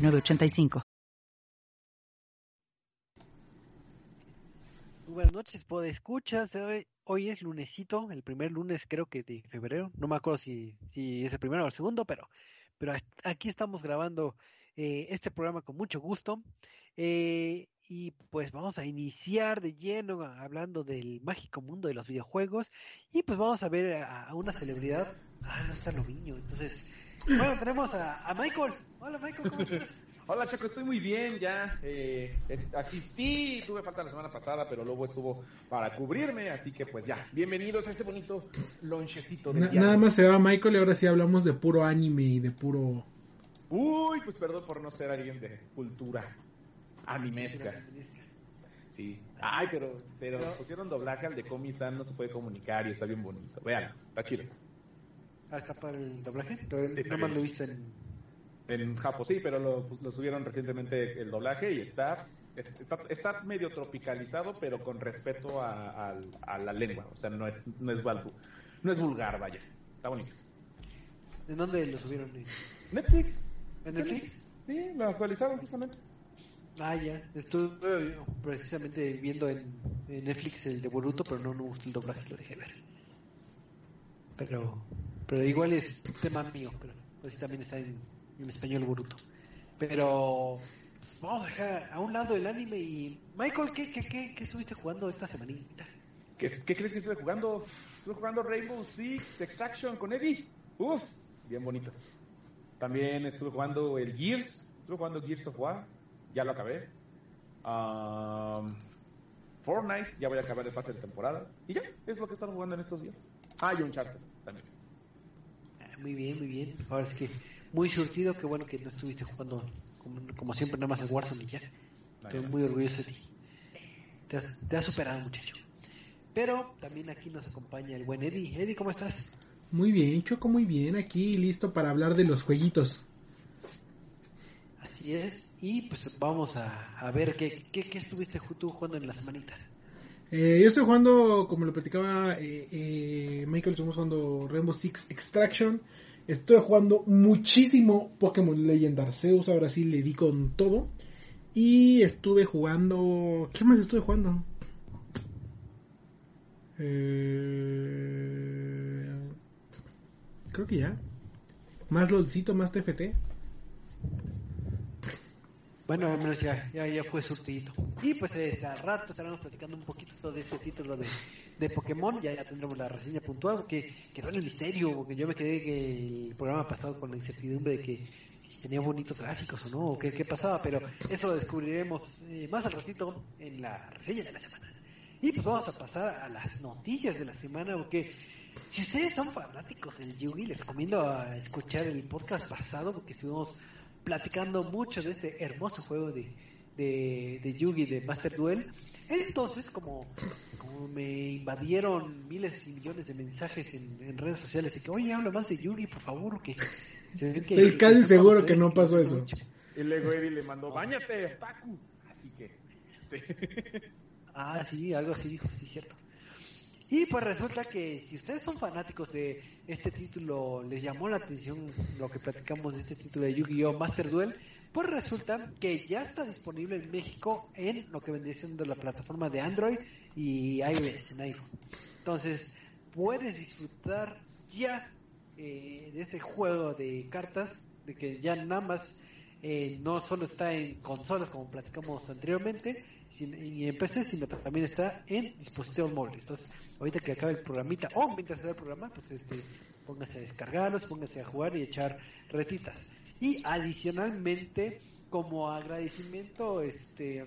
985. Buenas noches, puede escuchas. Hoy, hoy es lunesito, el primer lunes creo que de febrero. No me acuerdo si, si es el primero o el segundo, pero, pero aquí estamos grabando eh, este programa con mucho gusto. Eh, y pues vamos a iniciar de lleno hablando del mágico mundo de los videojuegos. Y pues vamos a ver a, una celebridad. Ah, no está Loviño. Entonces, bueno, tenemos a, Michael. Hola Michael, ¿cómo estás? Hola Chaco, estoy muy bien, ya eh, asistí, tuve falta la semana pasada, pero luego estuvo para cubrirme, así que pues ya, bienvenidos a este bonito lonchecito de Nada más se va Michael y ahora sí hablamos de puro anime y de puro... Uy, pues perdón por no ser alguien de cultura animesca. Sí. Ay, pero, pero pusieron doblaje al de Comisan, no se puede comunicar y está bien bonito. Vean, está chido. Ah, está para el doblaje. Nada más lo he visto en. En Japón, sí, pero lo, lo, subieron recientemente el doblaje y está, está, medio tropicalizado, pero con respeto a, a, la lengua. O sea, no es, no es, no es vulgar, vaya. Está bonito. ¿En dónde lo subieron? Netflix. ¿En Netflix? Sí, lo actualizaron justamente. Ah, ya. Estuve precisamente viendo en, Netflix el de Boruto, pero no me gustó el doblaje, lo dejé ver. Pero pero igual es tema mío, pero pues también está en, español bruto. Pero vamos a dejar a un lado el anime y Michael, ¿qué, qué, qué, qué estuviste jugando esta semanita? ¿Qué, ¿Qué, crees que estuve jugando? Estuve jugando Rainbow Six Extraction con Eddie. Uf, bien bonito. También estuve jugando el Gears. Estuve jugando Gears of War. Ya lo acabé. Um, Fortnite, ya voy a acabar el pase de temporada. Y ya, es lo que he jugando en estos días. Ah, y Uncharted también muy bien, muy bien. Ahora es que muy surtido, que bueno que no estuviste jugando como, siempre nada más en Warzone y ya. Estoy muy orgulloso de ti. Te has, te has superado, muchacho. Pero también aquí nos acompaña el buen Eddie. Eddie, ¿cómo estás? Muy bien, Choco, muy bien. Aquí listo para hablar de los jueguitos. Así es. Y pues vamos a, a ver qué, qué, qué estuviste tú jugando en la semanita. Eh, yo estoy jugando, como lo platicaba eh, eh, Michael, estamos jugando Rainbow Six Extraction. Estoy jugando muchísimo Pokémon Legend Arceus, ahora sí le di con todo. Y estuve jugando... ¿Qué más estuve jugando? creo que ya. Más LOLcito, más TFT. Bueno, al menos ya, ya, ya fue surtidito. Y pues eh, a rato estaremos platicando un poquito de ese título de, de Pokémon. Ya, ya tendremos la reseña puntual, que quedó en el misterio, porque yo me quedé que el programa pasado con la incertidumbre de que si tenía bonitos gráficos o no, o qué, qué pasaba, pero eso lo descubriremos eh, más al ratito en la reseña de la semana. Y pues vamos a pasar a las noticias de la semana, porque si ustedes son fanáticos del Yugi, les recomiendo a escuchar el podcast pasado, porque estuvimos platicando mucho de este hermoso juego de, de, Yugi de Master Duel. Entonces, como, como me invadieron miles y millones de mensajes en, redes sociales de que, oye, habla más de Yugi, por favor, que... Estoy casi seguro que no pasó eso. Y luego Eddie le mandó, bañate, Taku. Así que... ah, sí, algo así dijo, sí, cierto. Y pues resulta que si ustedes son fanáticos de este título, les llamó la atención lo que platicamos de este título de Yu-Gi-Oh! Master Duel, pues resulta que ya está disponible en México en lo que vendría siendo la plataforma de Android y iOS en iPhone. Entonces, puedes disfrutar ya eh, de ese juego de cartas, de que ya nada más eh, no solo está en consolas como platicamos anteriormente, y en PC, sino también está en dispositivos móviles. Entonces, ahorita que acabe el programita o mientras sea el programa, pues este, póngase a descargarlos, póngase a jugar y echar retitas. Y adicionalmente, como agradecimiento, este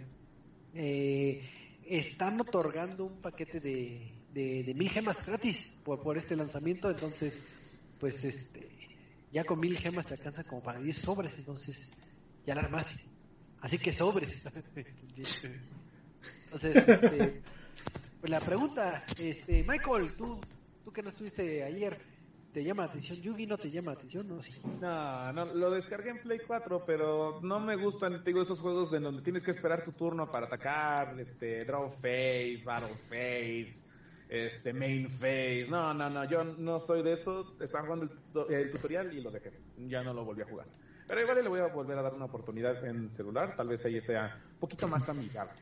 eh, están otorgando un paquete de, de, mil gemas gratis por, por este lanzamiento, entonces, pues este ya con mil gemas te alcanza como para 10 sobres, entonces ya la armaste. Así que sobres. Entonces, este, pues la pregunta, este, Michael, tú, tú que no estuviste ayer, ¿te llama la atención Yugi? ¿No te llama la atención? No, sí. No, no, lo descargué en Play 4, pero no me gustan, te digo, esos juegos de donde tienes que esperar tu turno para atacar, este, draw phase, battle phase, este, main phase. No, no, no, yo no soy de eso. Estaba jugando el, el tutorial y lo dejé. Ya no lo volví a jugar. Pero igual le voy a volver a dar una oportunidad en celular, tal vez ahí sea un poquito más amigable.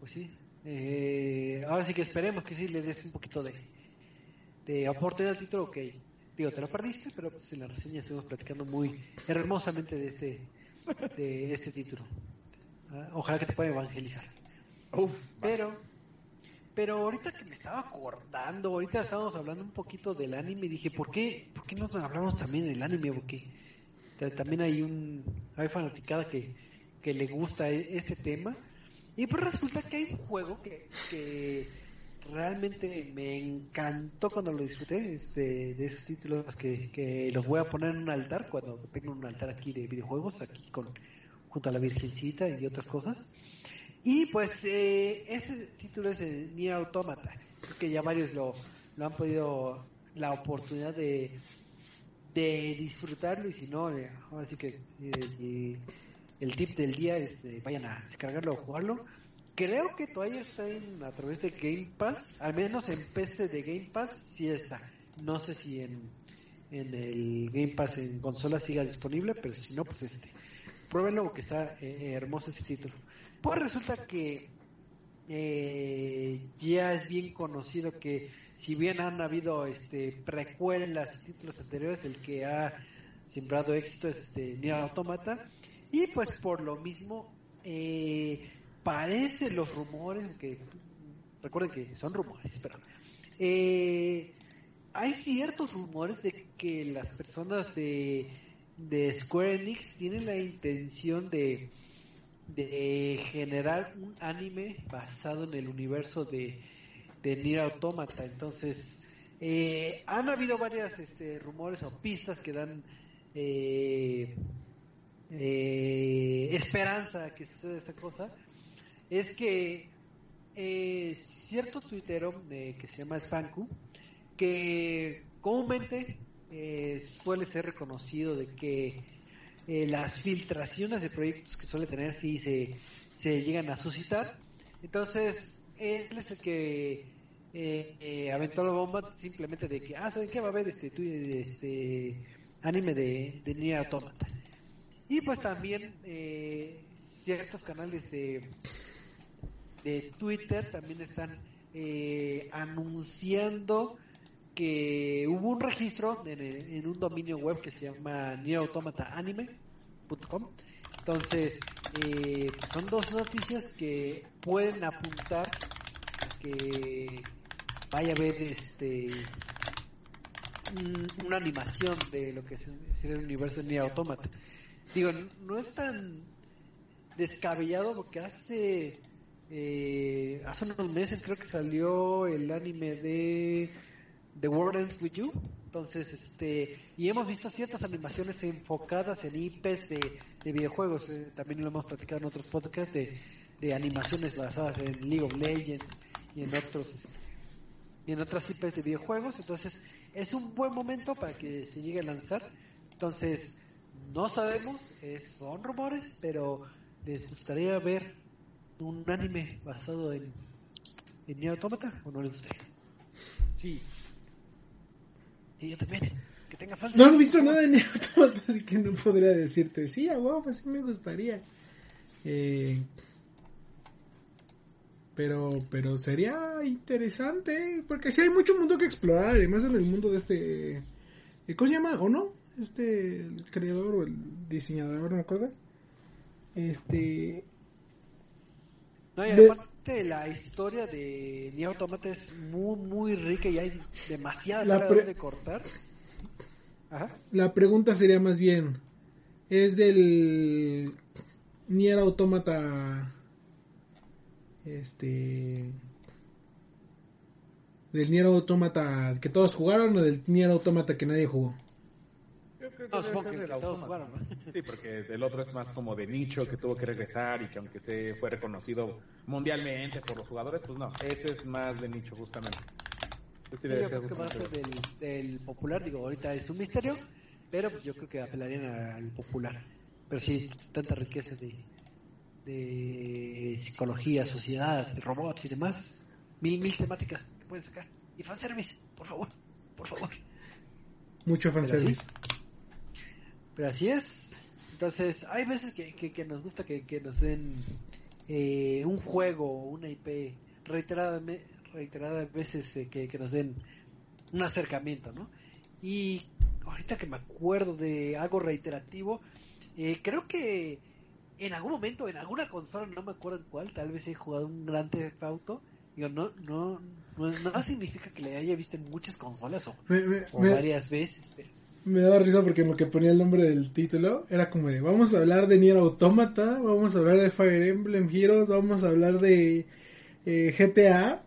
Pues sí. Eh, ahora sí que esperemos que sí le des un poquito de, de oportunidad al título. Ok, digo, te lo perdiste, pero pues en la reseña estuvimos platicando muy hermosamente de este, de este título. Ah, Ojalá que te pueda evangelizar. Uf, Pero, pero ahorita que me estaba acordando, ahorita estábamos hablando un poquito del anime, dije, ¿por qué, por qué no hablamos también del anime? Porque ta- también hay un, hay fanaticada que, que le gusta e- este tema. Y pues resulta que hay un juego que, que realmente me encantó cuando lo disfruté, es de, de esos títulos que, que los voy a poner en un altar, cuando tengo un altar aquí de videojuegos, aquí con junto a la Virgencita y otras cosas. Y pues eh, ese título es de Nier Automata. Creo que ya varios lo, lo han podido la oportunidad de, de disfrutarlo y si no, eh, ahora sí que eh, el tip del día es eh, vayan a descargarlo o jugarlo. Creo que todavía está en, a través de Game Pass, al menos en PC de Game Pass, sí está. No sé si en, en el Game Pass en consola siga disponible, pero si no, pues este, pruébenlo porque está eh, hermoso ese título. Pues resulta que eh, ya es bien conocido que si bien han habido este precuelas y títulos anteriores, el que ha sembrado éxito es este Nier Automata y pues por lo mismo eh, parece los rumores que recuerden que son rumores, pero eh, hay ciertos rumores de que las personas de, de Square Enix tienen la intención de de generar un anime basado en el universo de, de Nier Automata. Entonces, eh, han habido varias este, rumores o pistas que dan eh, eh, esperanza que suceda esta cosa. Es que eh, cierto tuitero eh, que se llama Spanku, que comúnmente eh, suele ser reconocido de que eh, las filtraciones de proyectos que suele tener sí se, se llegan a suscitar. Entonces, él es el que aventó la bomba simplemente de que, ah, ¿saben qué? Va a haber este, este anime de, de Nier Automata. Y pues también eh, ciertos canales de, de Twitter también están eh, anunciando que hubo un registro en, en un dominio web que se llama NierAutomataAnime.com. Entonces, eh, son dos noticias que pueden apuntar que vaya a haber este un- una animación de lo que es, es el universo de Nier Automata. Digo, no es tan descabellado porque hace eh, hace unos meses creo que salió el anime de The World Ends With You. Entonces, este, y hemos visto ciertas animaciones enfocadas en IPs de, de videojuegos. eh, también lo hemos platicado en otros podcasts de, de animaciones basadas en League of Legends y en otros y en otras IPs de videojuegos. Entonces, es un buen momento para que se llegue a lanzar. Entonces, no sabemos, eh, son rumores, pero les gustaría ver un anime basado en, en Nier Automata o no les gustaría. Sí. Y yo también. Que tenga fans. No he visto nada de Nier Automata, así que no podría decirte, sí, a huevo, pues sí me gustaría. Eh, pero, pero sería interesante, porque sí hay mucho mundo que explorar, y más en el mundo de este... eh, ¿Cómo se llama? ¿O no? Este, el creador o el diseñador, no me acuerdo. Este... No, y de- aparte la historia de Nier Automata es muy, muy rica y hay demasiada La tela pre- donde cortar. Ajá. La pregunta sería más bien, ¿es del Nier Automata este del Nier Automata que todos jugaron o del Nier Automata que nadie jugó? Creo que No, debe ser todos Autómata. Sí, porque el otro es más como de nicho que tuvo que regresar y que aunque se fue reconocido mundialmente por los jugadores, pues no, ese es más de nicho justamente. Ese sí Sí, debe yo ser creo que va a ser justamente- del, del popular, digo, ahorita es un misterio, pero pues yo creo que apelarían al popular. Pero sí, tanta riqueza de, de psicología, sociedad, robots y demás, mil, mil temáticas que pueden sacar. Y fanservice, por favor, por favor. Mucho fanservice. así, pero así es. Entonces, hay veces que, que, que nos gusta que, que nos den eh, un juego, una IP, reiteradas, reiteradas veces eh, que, que nos den un acercamiento, ¿no? Y ahorita que me acuerdo de algo reiterativo, eh, creo que en algún momento, en alguna consola, no me acuerdo en cuál, tal vez he jugado un Gran Theft Auto. Digo, no, no, no, no significa que le haya visto en muchas consolas o, Me, me- o me- varias veces, pero me daba risa porque en lo que ponía el nombre del título era como de vamos a hablar de Nier Automata, vamos a hablar de Fire Emblem Heroes, vamos a hablar de eh, GTA.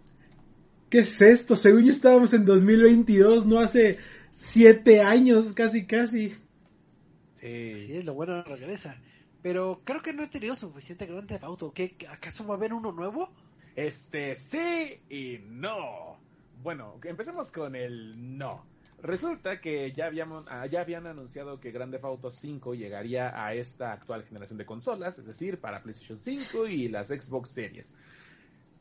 ¿Qué es esto? Según yo estábamos en 2022, no hace siete años, casi casi. Sí. Así es, lo bueno regresa. Pero creo que no he tenido suficiente Grand Theft Auto. ¿Qué, ¿Acaso va a haber uno nuevo? Este sí y no. Bueno, empecemos con el no. Resulta que ya, habíamos, ah, habían anunciado que Grand Theft Auto 5 llegaría a esta actual generación de consolas, es decir, para PlayStation 5 y las Xbox Series.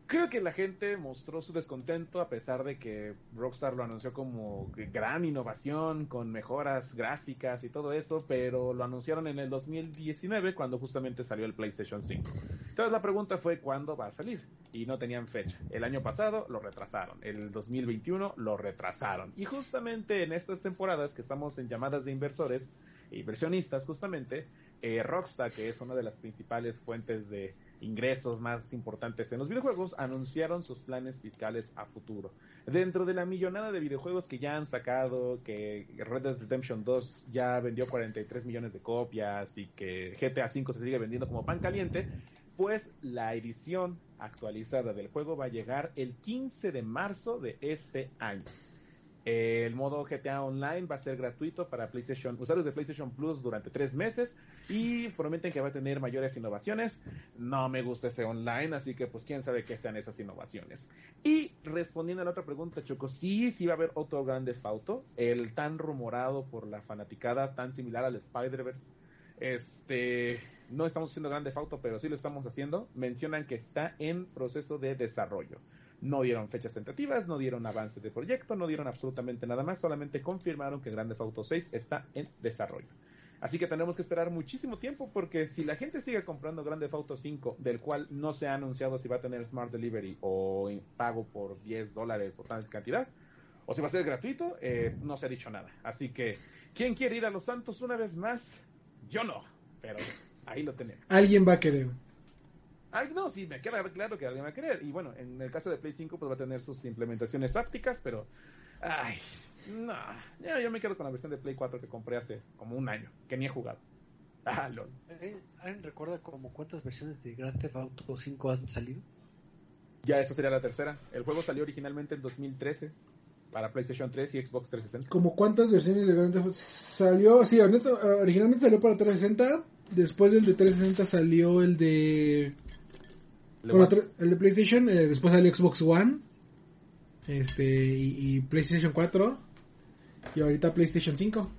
Creo que la gente mostró su descontento a pesar de que Rockstar lo anunció como gran innovación, con mejoras gráficas y todo eso, pero lo anunciaron en el 2019 cuando justamente salió el PlayStation 5. Entonces la pregunta fue cuándo va a salir y no tenían fecha. El año pasado lo retrasaron, el 2021 lo retrasaron. Y justamente en estas temporadas que estamos en llamadas de inversores, e inversionistas justamente, eh, Rockstar, que es una de las principales fuentes de ingresos más importantes en los videojuegos, anunciaron sus planes fiscales a futuro. Dentro de la millonada de videojuegos que ya han sacado, que Red Dead Redemption 2 ya vendió 43 millones de copias y que GTA V se sigue vendiendo como pan caliente, pues la edición actualizada del juego va a llegar el 15 de marzo de este año. El modo GTA Online va a ser gratuito para PlayStation, usuarios de PlayStation Plus durante tres meses y prometen que va a tener mayores innovaciones. No me gusta ese online, así que pues quién sabe qué sean esas innovaciones. Y respondiendo a la otra pregunta, Choco, sí, sí va a haber otro Grand Theft Auto, el tan rumorado por la fanaticada, tan similar al Spider-Verse. Este, no estamos haciendo Grand Theft Auto, pero sí lo estamos haciendo. Mencionan que está en proceso de desarrollo. No dieron fechas tentativas, no dieron avance de proyecto, no dieron absolutamente nada más, solamente confirmaron que Grand Theft Auto 6 está en desarrollo. Así que tenemos que esperar muchísimo tiempo porque si la gente sigue comprando Grand Theft Auto 5, del cual no se ha anunciado si va a tener Smart Delivery o pago por 10 dólares o tal cantidad, o si va a ser gratuito, eh, no se ha dicho nada. Así que, ¿quién quiere ir a Los Santos una vez más? Yo no, pero ahí lo tenemos. Alguien va a querer. Ay, no, sí, me queda claro que alguien va a querer. Y bueno, en el caso de Play 5, pues va a tener sus implementaciones ápticas, pero. Ay, no. Ya, yo me quedo con la versión de Play 4 que compré hace como un año, que ni he jugado. Ah, lol. ¿Alguien recuerda como cuántas versiones de Grand Theft Auto 5 han salido? Ya, esa sería la tercera. El juego salió originalmente en 2013 para PlayStation 3 y Xbox 360. Como cuántas versiones de Grand Theft Auto salió, sí, originalmente salió para 360, después del de 360 salió el de bueno, el de PlayStation, eh, después salió Xbox One, este y, y PlayStation 4 y ahorita PlayStation 5.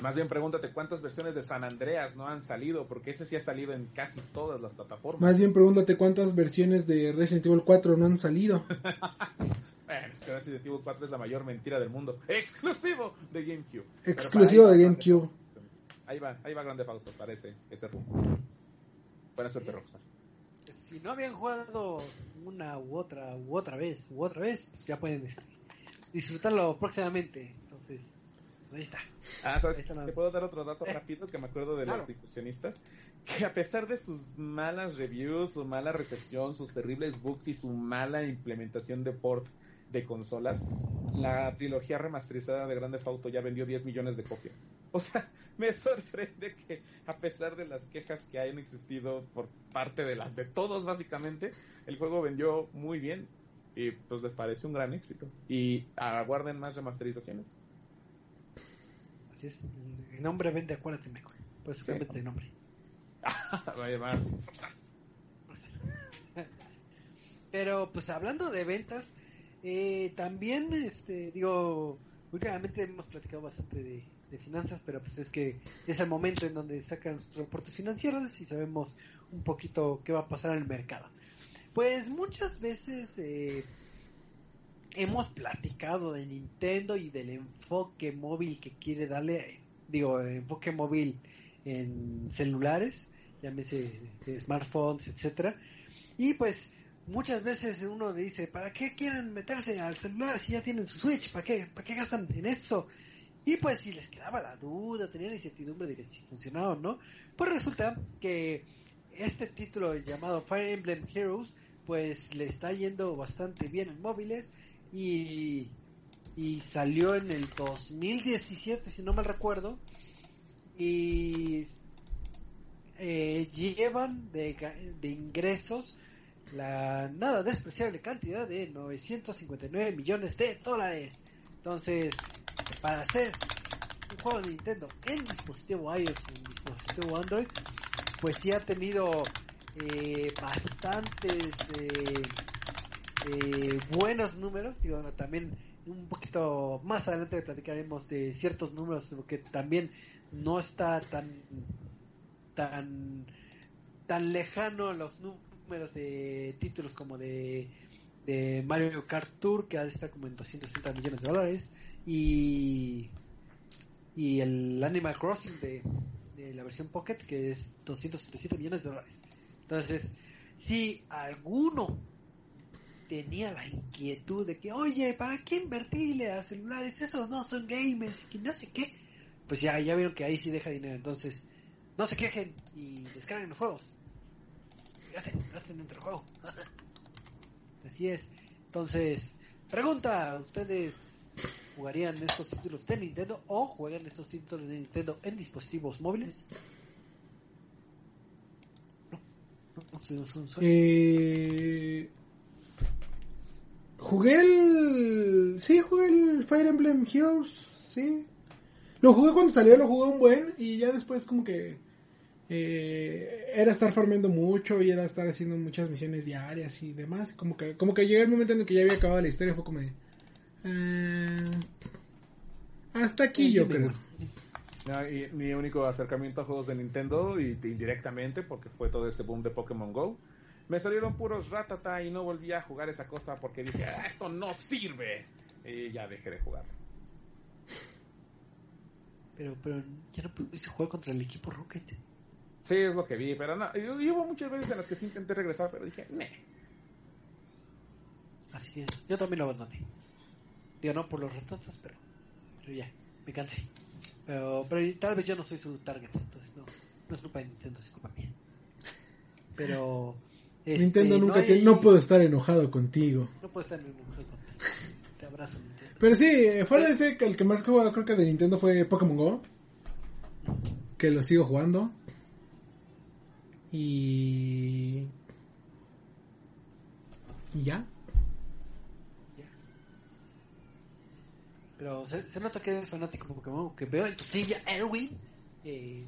Más bien pregúntate cuántas versiones de San Andreas no han salido, porque ese sí ha salido en casi todas las plataformas. Más bien pregúntate cuántas versiones de Resident Evil 4 no han salido. Bueno, es que Resident Evil 4 es la mayor mentira del mundo. Exclusivo de GameCube. Exclusivo de GameCube. Ahí va, ahí va Grande Auto, parece ese rumbo. Buena suerte, Rockstar. Si no habían jugado una u otra u otra vez u otra vez, pues ya pueden este, disfrutarlo próximamente. Entonces, pues ahí está. Ah, ¿sabes? Ahí está nada Te puedo dar otro dato Eh, rápido que me acuerdo de claro. los incursionistas. Que a pesar de sus malas reviews, su mala recepción, sus terribles bugs y su mala implementación de port de consolas, la trilogía remasterizada de Grande Auto ya vendió 10 millones de copias. O sea, me sorprende que a pesar de las quejas que hayan existido por parte de las de todos básicamente, el juego vendió muy bien y pues les parece un gran éxito. Y aguarden más remasterizaciones. Así es. El nombre vende, acuérdate, Meco. Pues Sí. cámbiate de nombre. Va a llamar. Pero pues hablando de ventas, eh, también, este, digo, últimamente hemos platicado bastante de, de finanzas, pero pues es que es el momento en donde sacan los reportes financieros y sabemos un poquito qué va a pasar en el mercado. Pues muchas veces eh, hemos platicado de Nintendo y del enfoque móvil que quiere darle, eh, digo, enfoque móvil en celulares, llámese de smartphones, etcétera. Y pues muchas veces uno dice, ¿para qué quieren meterse al celular si ya tienen su Switch? ¿Para qué, ¿Para qué gastan en eso? Y pues si les quedaba la duda, tenían incertidumbre de si funcionaba o no, pues resulta que este título llamado Fire Emblem Heroes, pues le está yendo bastante bien en móviles y, y salió en el 2017, si no mal recuerdo, y eh, llevan de, de ingresos la nada despreciable cantidad de 959 millones de dólares. Entonces, para hacer un juego de Nintendo en dispositivo iOS, en dispositivo Android, pues sí ha tenido eh, bastantes eh, eh, buenos números. Digo, también un poquito más adelante platicaremos de ciertos números, porque también no está tan tan tan lejano los números de títulos como de de Mario Kart Tour que estar como en 260 millones de dólares y y el Animal Crossing de, de la versión Pocket que es 277 millones de dólares entonces si alguno tenía la inquietud de que oye para qué invertirle a celulares esos no son gamers y que no sé qué pues ya ya vieron que ahí sí deja dinero entonces no se quejen y descarguen los juegos. Gasten, gasten dentro del juego. Así es. Entonces, pregunta, ¿ustedes jugarían estos títulos de Nintendo o juegan estos títulos de Nintendo en dispositivos móviles? No, no, no, Eh, jugué el. Sí, jugué el Fire Emblem Heroes. Sí. Lo jugué cuando salió, lo jugué un buen. Y ya después, como que. eh, era estar farmeando mucho y era estar haciendo muchas misiones diarias y demás. Como que, como que llegó el momento en el que ya había acabado la historia. Fue como de. Ah, hasta aquí, yo creo. No, y mi único acercamiento a juegos de Nintendo, y indirectamente, porque fue todo ese boom de Pokémon Go, me salieron puros ratata y no volví a jugar esa cosa porque dije, "Ah, esto no sirve. Y ya dejé de jugar. Pero, pero ya no pudiste jugar contra el equipo Rocket. Sí, es lo que vi, pero no, y- y hubo muchas veces en las que sí intenté regresar, pero dije, "Meh". Así es. Yo también lo abandoné. Digo, no por los ratotas, pero, pero ya, me cansé. Pero, pero tal vez yo no soy su target, entonces no, no es culpa de Nintendo, es culpa mía. Pero... este, Nintendo nunca no, te- no puedo estar enojado contigo. No puedo estar en un juego contigo. Te abrazo, Nintendo. Pero sí, eh, fuera de ese, el que más jugaba creo que de Nintendo fue Pokémon Go. Que lo sigo jugando. Y... Y. Ya. Pero se, se nota que eres fanático de Pokémon, que veo en tu silla Erwin, eh,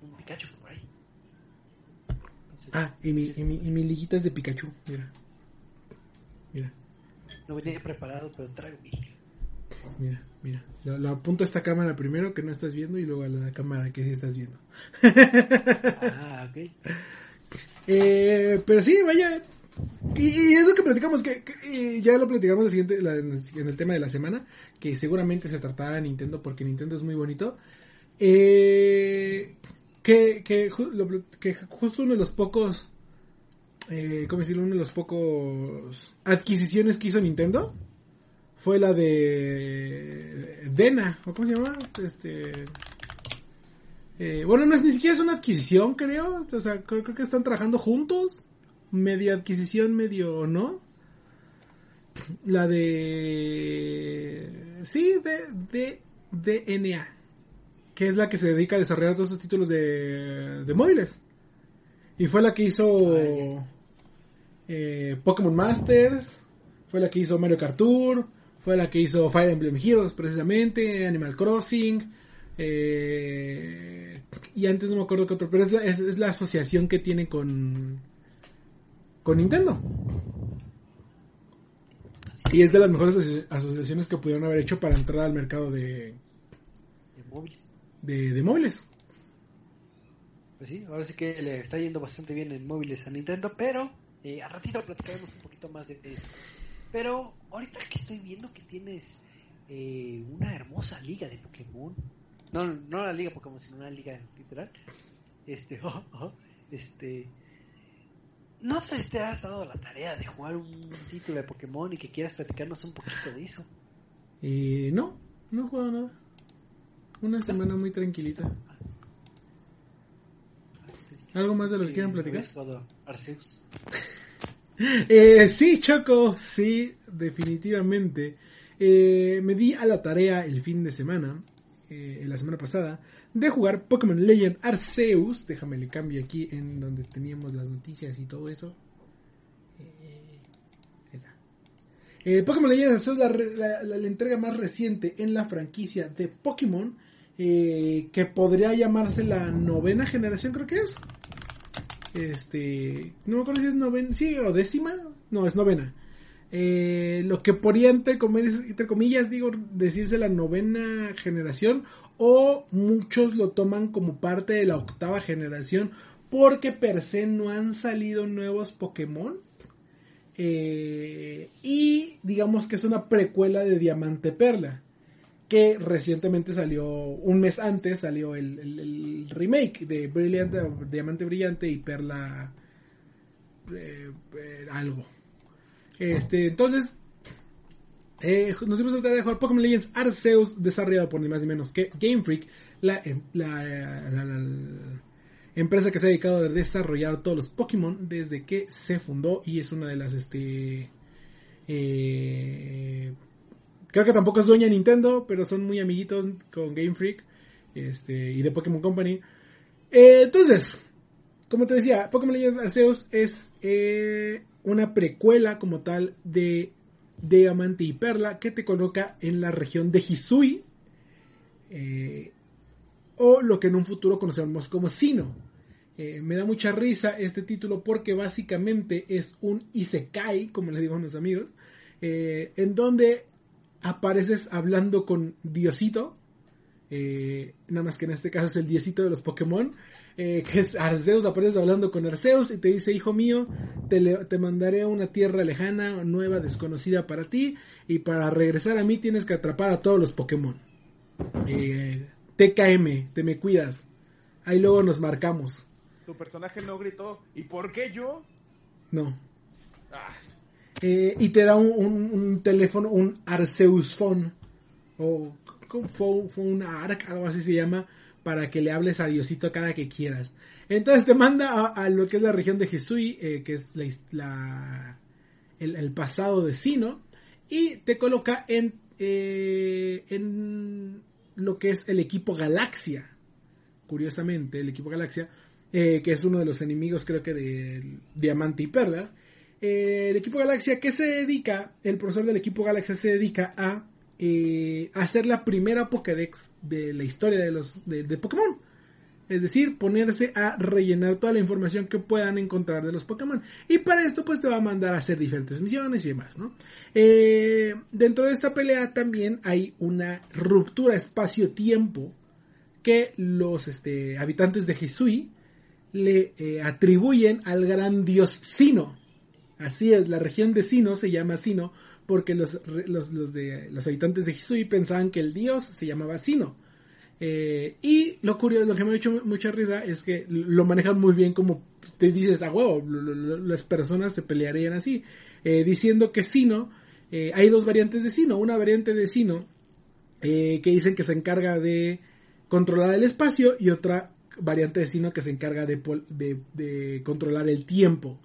un Pikachu por ahí. Entonces, Ah, y mi, y mi, y mi liguita es de Pikachu. Mira. Mira, No venía preparado, pero traigo mi. mira, mira. Lo, lo apunto a esta cámara primero que no estás viendo y luego a la cámara que sí estás viendo. Ah, ok. Eh, pero sí, vaya. Y, y es lo que platicamos, que, ya lo platicamos la siguiente, en, el, el tema de la semana, que seguramente se tratará de Nintendo porque Nintendo es muy bonito. Eh, que, que justo uno de los pocos, eh, ¿cómo decirlo? Uno de los pocos adquisiciones que hizo Nintendo fue la de Dena, ¿o cómo se llama? Este... Eh, bueno, no es ni siquiera es una adquisición, creo. O sea, creo, creo que están trabajando juntos. Medio adquisición, medio no. La de. Sí, de, de DNA. Que es la que se dedica a desarrollar todos esos títulos de, de móviles. Y fue la que hizo. eh, Pokémon Masters. Fue la que hizo Mario Kart Tour. Fue la que hizo Fire Emblem Heroes, precisamente. Animal Crossing Eh, y antes no me acuerdo qué otro, pero es la, es, es la asociación que tiene con, con Nintendo. Y es de las mejores aso- asociaciones que pudieron haber hecho para entrar al mercado de, de móviles. de, de móviles. Pues sí, ahora sí que le está yendo bastante bien en móviles a Nintendo, pero eh, a ratito platicaremos un poquito más de eso. Pero ahorita que estoy viendo que tienes eh, una hermosa liga de Pokémon, no, no la liga Pokémon, sino una liga literal, este, este, no sé si te has dado la tarea de jugar un título de Pokémon y que quieras platicarnos un poquito de eso. Y no, no he jugado nada. Una semana muy tranquilita. ¿Algo más de lo que quieran platicar? Eh, sí, Choco, sí, definitivamente. Eh, me di a la tarea el fin de semana, eh, la semana pasada, de jugar Pokémon Legend Arceus. Déjame le cambio aquí en donde teníamos las noticias y todo eso. Eh. Eh, Pokémon Legend Arceus, la, re- la- la- la entrega más reciente en la franquicia de Pokémon, eh, que podría llamarse la novena generación, creo que es. Este, no me acuerdo si es novena, sí, o décima, no, es novena. Eh, lo que podría, entre comillas, entre comillas, digo, decirse la novena generación, o muchos lo toman como parte de la octava generación, porque per se no han salido nuevos Pokémon. Eh, y digamos que es una precuela de Diamante Perla que recientemente salió, un mes antes salió el, remake de Brillante, Diamante Brillante y Perla eh, eh, algo. Este, entonces, eh, nos dimos la tarea de jugar Pokémon Legends Arceus, desarrollado por ni más ni menos que Game Freak, la, em- la- empresa que se ha dedicado a desarrollar todos los Pokémon desde que se fundó y es una de las, este, eh, Creo que tampoco es dueña de Nintendo, pero son muy amiguitos con Game Freak este, y de Pokémon Company. Eh, entonces, como te decía, Pokémon Legends Arceus es una precuela como tal de Diamante y Perla que te coloca en la región de Hisui. eh, o lo que en un futuro conoceremos como Sino. Eh, me da mucha risa este título porque básicamente es un Isekai, como le digo a unos amigos, eh, en donde apareces hablando con Diosito, nada más que en este caso es el Diosito de los Pokémon, eh, que es Arceus, apareces hablando con Arceus y te dice, hijo mío, te, le- te mandaré a una tierra lejana, nueva, desconocida para ti, y para regresar a mí tienes que atrapar a todos los Pokémon. Eh, TKM, te me cuidas. Ahí luego nos marcamos. Tu personaje no gritó. ¿Y por qué yo? No. Ah, Eh, y te da un, un- un teléfono, un Arceus Phone. O con phone, phone Arc, algo así se llama. Para que le hables a Diosito cada que quieras. Entonces te manda a, lo que es la región de Hisui, eh, que es la, el, pasado de Sino. Y te coloca en, eh, en lo que es el equipo Galaxia. Curiosamente, el equipo Galaxia. eh, que es uno de los enemigos creo que de Diamante y Perla. El equipo Galaxia que se dedica, el profesor del equipo Galaxia se dedica a eh, hacer la primera Pokédex de la historia de los de, Pokémon. Es decir, ponerse a rellenar toda la información que puedan encontrar de los Pokémon. Y para esto, pues te va a mandar a hacer diferentes misiones y demás, ¿no? Eh, dentro de esta pelea también hay una ruptura espacio-tiempo que los este, habitantes de Hisui le eh, atribuyen al gran dios Sino. Así es, la región de Sino se llama Sino porque los, los, los de, los habitantes de Hisui pensaban que el dios se llamaba Sino. Eh, y lo curioso, lo que me ha hecho mu- mucha risa es que lo manejan muy bien como te dices a huevo, lo- lo- las personas se pelearían así, eh, diciendo que Sino, eh, hay dos variantes de Sino, una variante de Sino que dicen que se encarga de controlar el espacio y otra variante de Sino que se encarga de, de controlar el tiempo.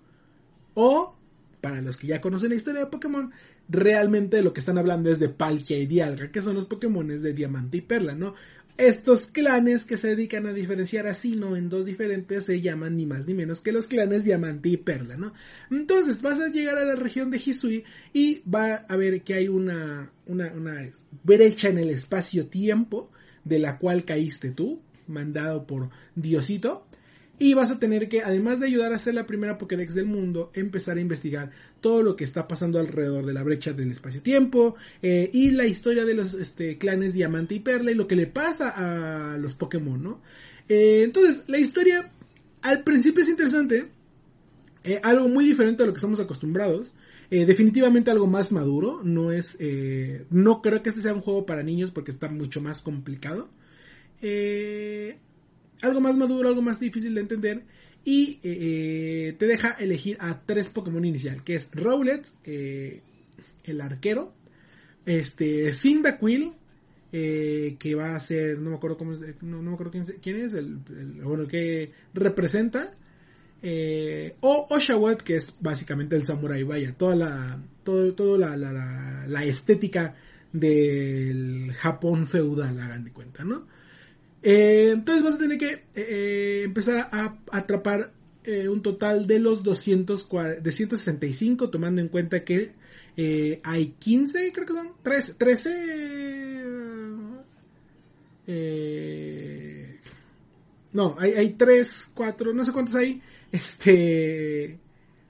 O, para los que ya conocen la historia de Pokémon, realmente lo que están hablando es de Palkia y Dialga, que son los Pokémones de Diamante y Perla, ¿no? Estos clanes que se dedican a diferenciar a Sino en dos diferentes se llaman ni más ni menos que los clanes Diamante y Perla, ¿no? Entonces vas a llegar a la región de Hisui y va a ver que hay una, una, una brecha en el espacio-tiempo de la cual caíste tú, mandado por Diosito. Y vas a tener que, además de ayudar a ser la primera Pokédex del mundo, empezar a investigar todo lo que está pasando alrededor de la brecha del espacio-tiempo eh, y la historia de los este, clanes Diamante y Perla y lo que le pasa a los Pokémon, ¿no? Eh, entonces, la historia al principio es interesante, eh, algo muy diferente a lo que estamos acostumbrados. definitivamente algo más maduro, no es, no creo que este sea un juego para niños porque está mucho más complicado. Eh, algo más maduro, algo más difícil de entender. Y eh, eh, te deja elegir a tres Pokémon inicial, que es Rowlet, eh, el arquero, este, Cyndaquil, que va a ser, no me acuerdo cómo es, no, me acuerdo quién, es, el, bueno, que representa, o Oshawott, que es básicamente el samurai, vaya, toda la, todo, todo la, la, la estética del Japón feudal, hagan de cuenta, ¿no? Eh, entonces vas a tener que eh, eh, empezar a, atrapar un total de los 265, tomando en cuenta que hay 15, creo que son 13, 13 no, hay, hay 3, 4, no sé cuántos hay, este,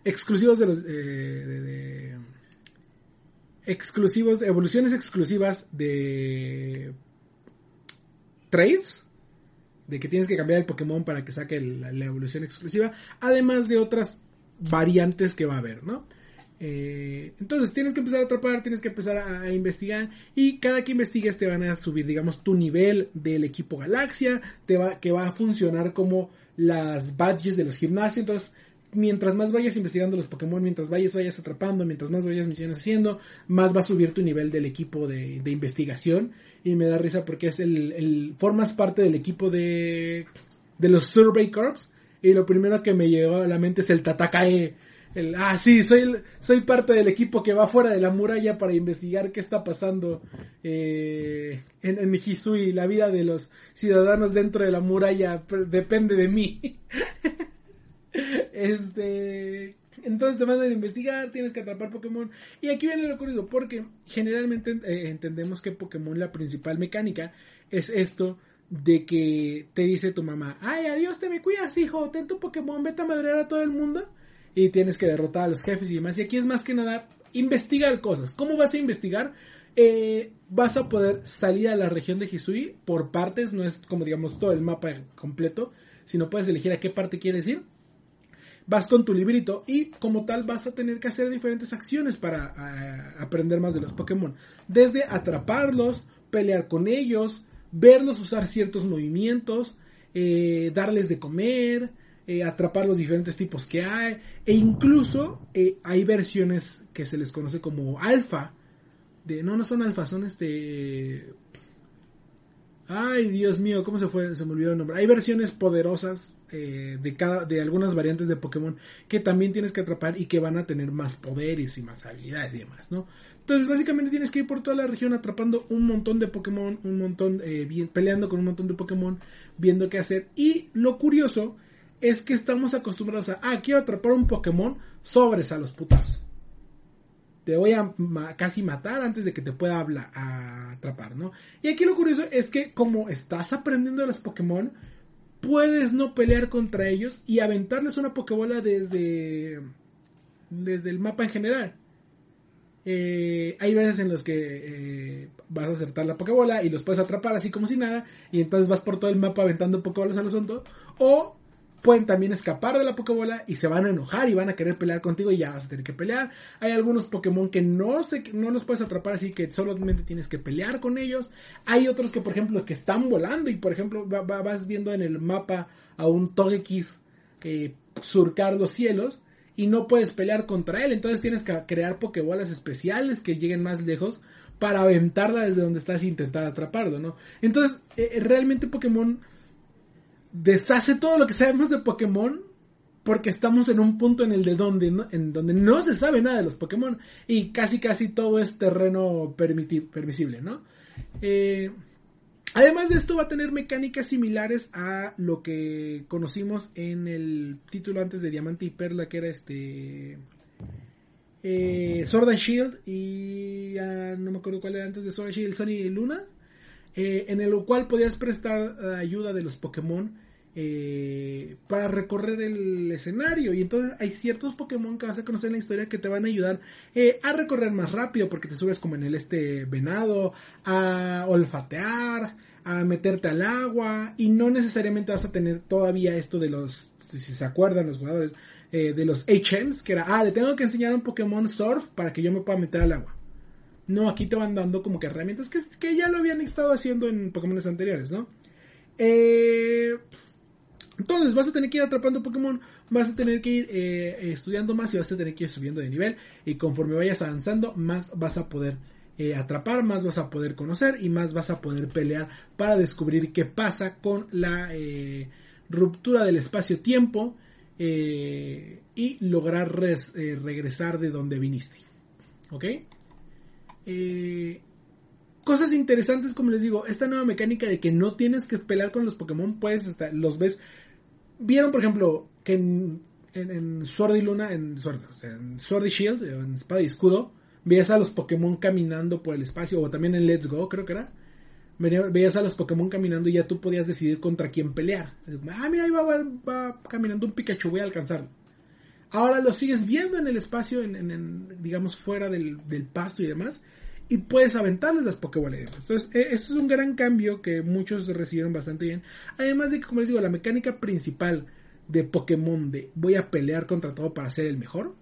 exclusivos de los, de, exclusivos, evoluciones exclusivas de trades de que tienes que cambiar el Pokémon para que saque la, evolución exclusiva, además de otras variantes que va a haber, ¿no? Eh, entonces tienes que empezar a atrapar, tienes que empezar a, investigar y cada que investigues te van a subir, digamos, tu nivel del equipo Galaxia, te va, que va a funcionar como las badges de los gimnasios, entonces mientras más vayas investigando los Pokémon, mientras vayas, vayas atrapando, mientras más vayas misiones haciendo, más va a subir tu nivel del equipo de, de investigación. Y me da risa porque es el, el, formas parte del equipo de, de los Survey Corps. Y lo primero que me llegó a la mente es el Tatakae. El, ah, sí, soy, soy parte del equipo que va fuera de la muralla para investigar qué está pasando eh, en, en Hisui. La vida de los ciudadanos dentro de la muralla depende de mí. Este, entonces te mandan a investigar, tienes que atrapar Pokémon. Y aquí viene lo curioso, porque generalmente eh, entendemos que Pokémon la principal mecánica es esto de que te dice tu mamá, ay, adiós, te me cuidas, hijo, ten tu Pokémon, vete a madrear a todo el mundo. Y tienes que derrotar a los jefes y demás. Y aquí es más que nada investigar cosas. ¿Cómo vas a investigar? Eh, vas a poder salir a la región de Hisui por partes, no es como digamos todo el mapa completo, sino puedes elegir a qué parte quieres ir vas con tu librito y como tal vas a tener que hacer diferentes acciones para aprender más de los Pokémon. Desde atraparlos, pelear con ellos, verlos usar ciertos movimientos, eh, darles de comer, eh, atrapar los diferentes tipos que hay e incluso eh, hay versiones que se les conoce como alfa. De, no, no son alfa, son este... Ay, Dios mío, ¿cómo se fue? Se me olvidó el nombre. Hay versiones poderosas eh, de cada de algunas variantes de Pokémon que también tienes que atrapar y que van a tener más poderes y más habilidades y demás, ¿no? Entonces básicamente tienes que ir por toda la región atrapando un montón de Pokémon, un montón, eh, bien, peleando con un montón de Pokémon, viendo qué hacer. Y lo curioso es que estamos acostumbrados a, ah, quiero atrapar un Pokémon, sobres a los putazos. Te voy a casi matar antes de que te pueda hablar, atrapar, ¿no? Y aquí lo curioso es que como estás aprendiendo de los Pokémon, puedes no pelear contra ellos y aventarles una pokebola desde desde el mapa en general. Eh, hay veces en los que eh, vas a acertar la pokebola y los puedes atrapar así como si nada y entonces vas por todo el mapa aventando pokebolas a los tontos o pueden también escapar de la Pokébola y se van a enojar y van a querer pelear contigo y ya vas a tener que pelear. Hay algunos Pokémon que no se, no los puedes atrapar así que solamente tienes que pelear con ellos. Hay otros que por ejemplo que están volando y por ejemplo vas viendo en el mapa a un Togekiss eh, surcar los cielos y no puedes pelear contra él. Entonces tienes que crear Pokébolas especiales que lleguen más lejos para aventarla desde donde estás e intentar atraparlo, ¿no? Entonces, eh, realmente Pokémon deshace todo lo que sabemos de Pokémon porque estamos en un punto en el de donde no, en donde no se sabe nada de los Pokémon y casi casi todo es terreno permisible, ¿no? Eh, además de esto va a tener mecánicas similares a lo que conocimos en el título antes de Diamante y Perla que era este eh, Sword and Shield y no me acuerdo cuál era antes de Sword and Shield, Sony y Luna eh, en el cual podías prestar ayuda de los Pokémon eh, para recorrer el escenario. Y entonces hay ciertos Pokémon que vas a conocer en la historia que te van a ayudar eh, a recorrer más rápido porque te subes como en el este venado, a olfatear, a meterte al agua y no necesariamente vas a tener todavía esto de los, si, se acuerdan los jugadores, eh, de los HMs, que era, ah, le tengo que enseñar a un Pokémon Surf para que yo me pueda meter al agua. No, aquí te van dando como que herramientas que, que ya lo habían estado haciendo en Pokémon anteriores, ¿no? Eh, entonces vas a tener que ir atrapando Pokémon, vas a tener que ir eh, estudiando más y vas a tener que ir subiendo de nivel. Y conforme vayas avanzando, más vas a poder eh, atrapar, más vas a poder conocer y más vas a poder pelear para descubrir qué pasa con la ruptura del espacio-tiempo y lograr regresar de donde viniste. ¿Ok? Cosas interesantes, como les digo, esta nueva mecánica de que no tienes que pelear con los Pokémon, puedes hasta los ves Vieron, por ejemplo, que en, en, Sword y Luna, en Sword, en Sword y Shield, en Espada y Escudo, veías a los Pokémon caminando por el espacio, o también en Let's Go, creo que era. Veías a los Pokémon caminando y ya tú podías decidir contra quién pelear. Ah, mira, ahí va, caminando un Pikachu, voy a alcanzarlo. Ahora lo sigues viendo en el espacio, en, digamos, fuera del, pasto y demás, y puedes aventarles las Pokébolas. Entonces, e, eso es un gran cambio que muchos recibieron bastante bien. Además de que, como les digo, la mecánica principal de Pokémon de voy a pelear contra todo para ser el mejor,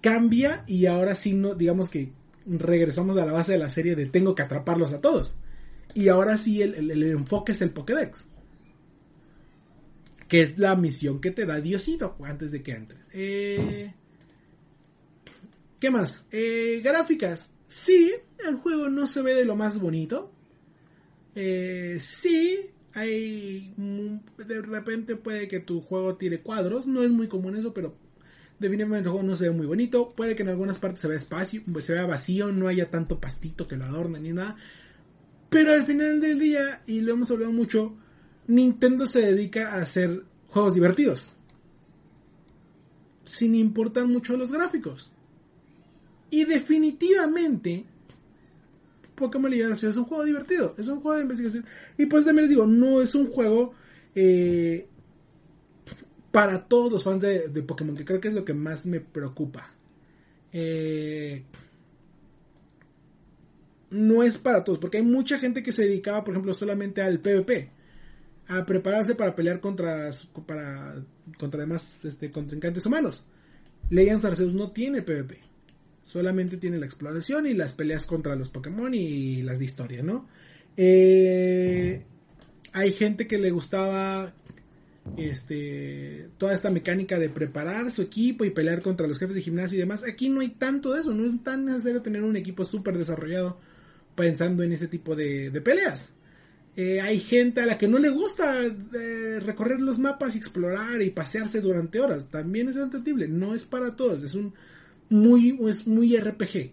cambia y ahora sí, no, digamos que regresamos a la base de la serie de tengo que atraparlos a todos. Y ahora sí el, enfoque es el Pokédex. Que es la misión que te da Diosito antes de que entres. Eh, ¿Qué más? Eh, gráficas. Sí, el juego no se ve de lo más bonito. Eh, sí, hay. De repente puede que tu juego tire cuadros. No es muy común eso, pero definitivamente el juego no se ve muy bonito. Puede que en algunas partes se vea espacio, se vea vacío, no haya tanto pastito que lo adorne ni nada. Pero al final del día, y lo hemos hablado mucho, Nintendo se dedica a hacer juegos divertidos. Sin importar mucho los gráficos. Y definitivamente, Pokémon Liberación es un juego divertido, es un juego de investigación. Y pues también les digo, no es un juego eh, para todos los fans de, Pokémon, que creo que es lo que más me preocupa. Eh, no es para todos, porque hay mucha gente que se dedicaba, por ejemplo, solamente al PvP, a prepararse para pelear contra, para, contra demás este, contrincantes humanos. Legends Arceus no tiene PvP. Solamente tiene la exploración y las peleas contra los Pokémon y las de historia, ¿no? Eh, hay gente que le gustaba este toda esta mecánica de preparar su equipo y pelear contra los jefes de gimnasio y demás. Aquí no hay tanto de eso, no es tan necesario tener un equipo súper desarrollado pensando en ese tipo de, peleas. Eh, hay gente a la que no le gusta eh, recorrer los mapas y explorar y pasearse durante horas. También es entendible, no es para todos, es un muy, es muy RPG.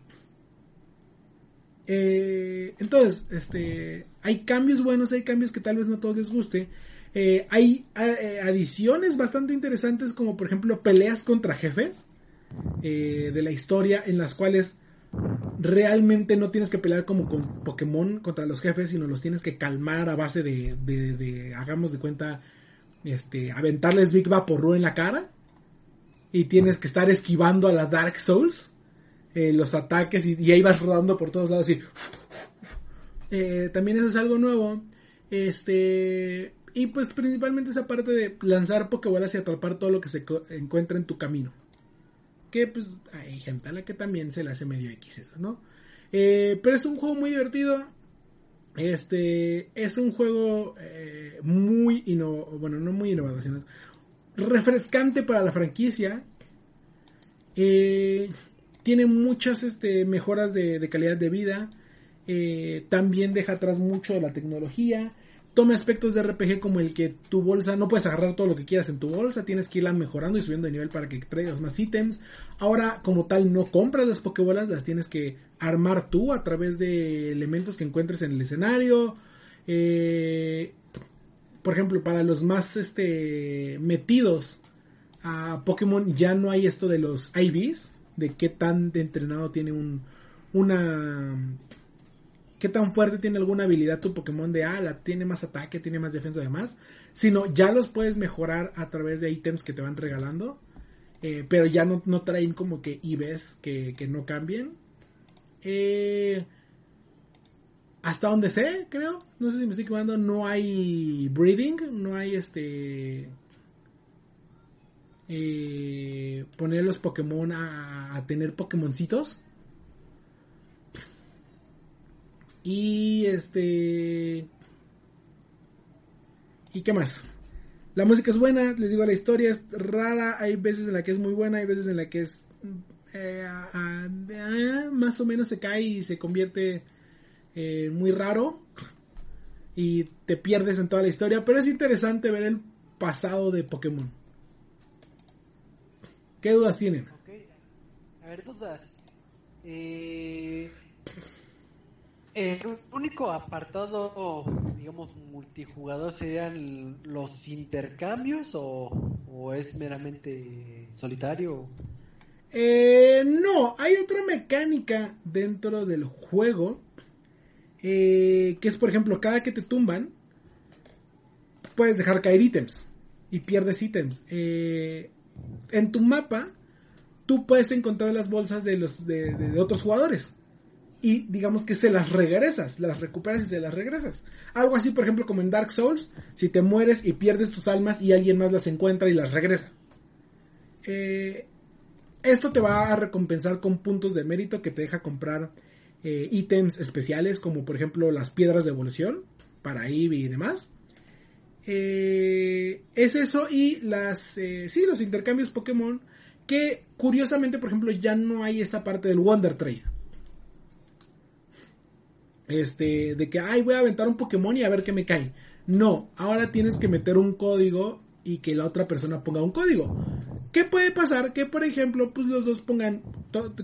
Eh, entonces, este, hay cambios buenos, hay cambios que tal vez no todos les guste. Eh, hay eh, adiciones bastante interesantes como por ejemplo peleas contra jefes de la historia en las cuales realmente no tienes que pelear como con Pokémon contra los jefes, sino los tienes que calmar a base de, de, de hagamos de cuenta, este, aventarles Big Vaporru en la cara y tienes que estar esquivando a la Dark Souls eh, los ataques y, ahí vas rodando por todos lados y eh, también eso es algo nuevo. Este y pues principalmente esa parte de lanzar Pokébolas y atrapar todo lo que se encuentra en tu camino. Que pues hay gente a la que también se le hace medio X eso no eh, pero es un juego muy divertido. Este es un juego muy innovador, bueno no muy innovador sino refrescante para la franquicia. Eh, tiene muchas este, mejoras de, calidad de vida. Eh, también deja atrás mucho de la tecnología. Toma aspectos de RPG como el que tu bolsa no puedes agarrar todo lo que quieras en tu bolsa, tienes que irla mejorando y subiendo de nivel para que traigas más ítems. Ahora, como tal, no compras las Pokébolas, las tienes que armar tú a través de elementos que encuentres en el escenario. Eh, por ejemplo, para los más este, metidos a Pokémon ya no hay esto de los IVs, de qué tan entrenado tiene un, una, qué tan fuerte tiene alguna habilidad tu Pokémon de, ah, la tiene más ataque, tiene más defensa además, sino ya los puedes mejorar a través de ítems que te van regalando, eh, pero ya no, no, traen como que IVs que, que no cambien. Eh, hasta donde sé, creo, no sé si me estoy equivocando, no hay breeding, no hay este... Eh, poner los Pokémon a, a tener Pokémoncitos. Y este. ¿Y qué más? La música es buena, les digo, la historia es rara. Hay veces en la que es muy buena, hay veces en la que es. Eh, más o menos se cae y se convierte eh, muy raro. Y te pierdes en toda la historia. Pero es interesante ver el pasado de Pokémon. ¿Qué dudas tienen? A ver, dudas. Eh, el único apartado, digamos, multijugador serían los intercambios o, es meramente solitario? Eh, no, hay otra mecánica dentro del juego eh, que es, por ejemplo, cada que te tumban, puedes dejar caer ítems y pierdes ítems. Eh, en tu mapa, tú puedes encontrar las bolsas de los de otros jugadores y digamos que se las regresas, las recuperas y se las regresas. Algo así, por ejemplo, como en Dark Souls, si te mueres y pierdes tus almas y alguien más las encuentra y las regresa. Eh, esto te va a recompensar con puntos de mérito que te deja comprar eh, ítems especiales como por ejemplo las piedras de evolución para Eevee y demás. Eh, es eso y las sí los intercambios Pokémon que curiosamente por ejemplo ya no hay esa parte del Wonder Trade este, de que, ay, voy a aventar un Pokémon y a ver qué me cae. No, ahora tienes que meter un código y que la otra persona ponga un código. ¿Qué puede pasar? Que, por ejemplo, pues los dos pongan,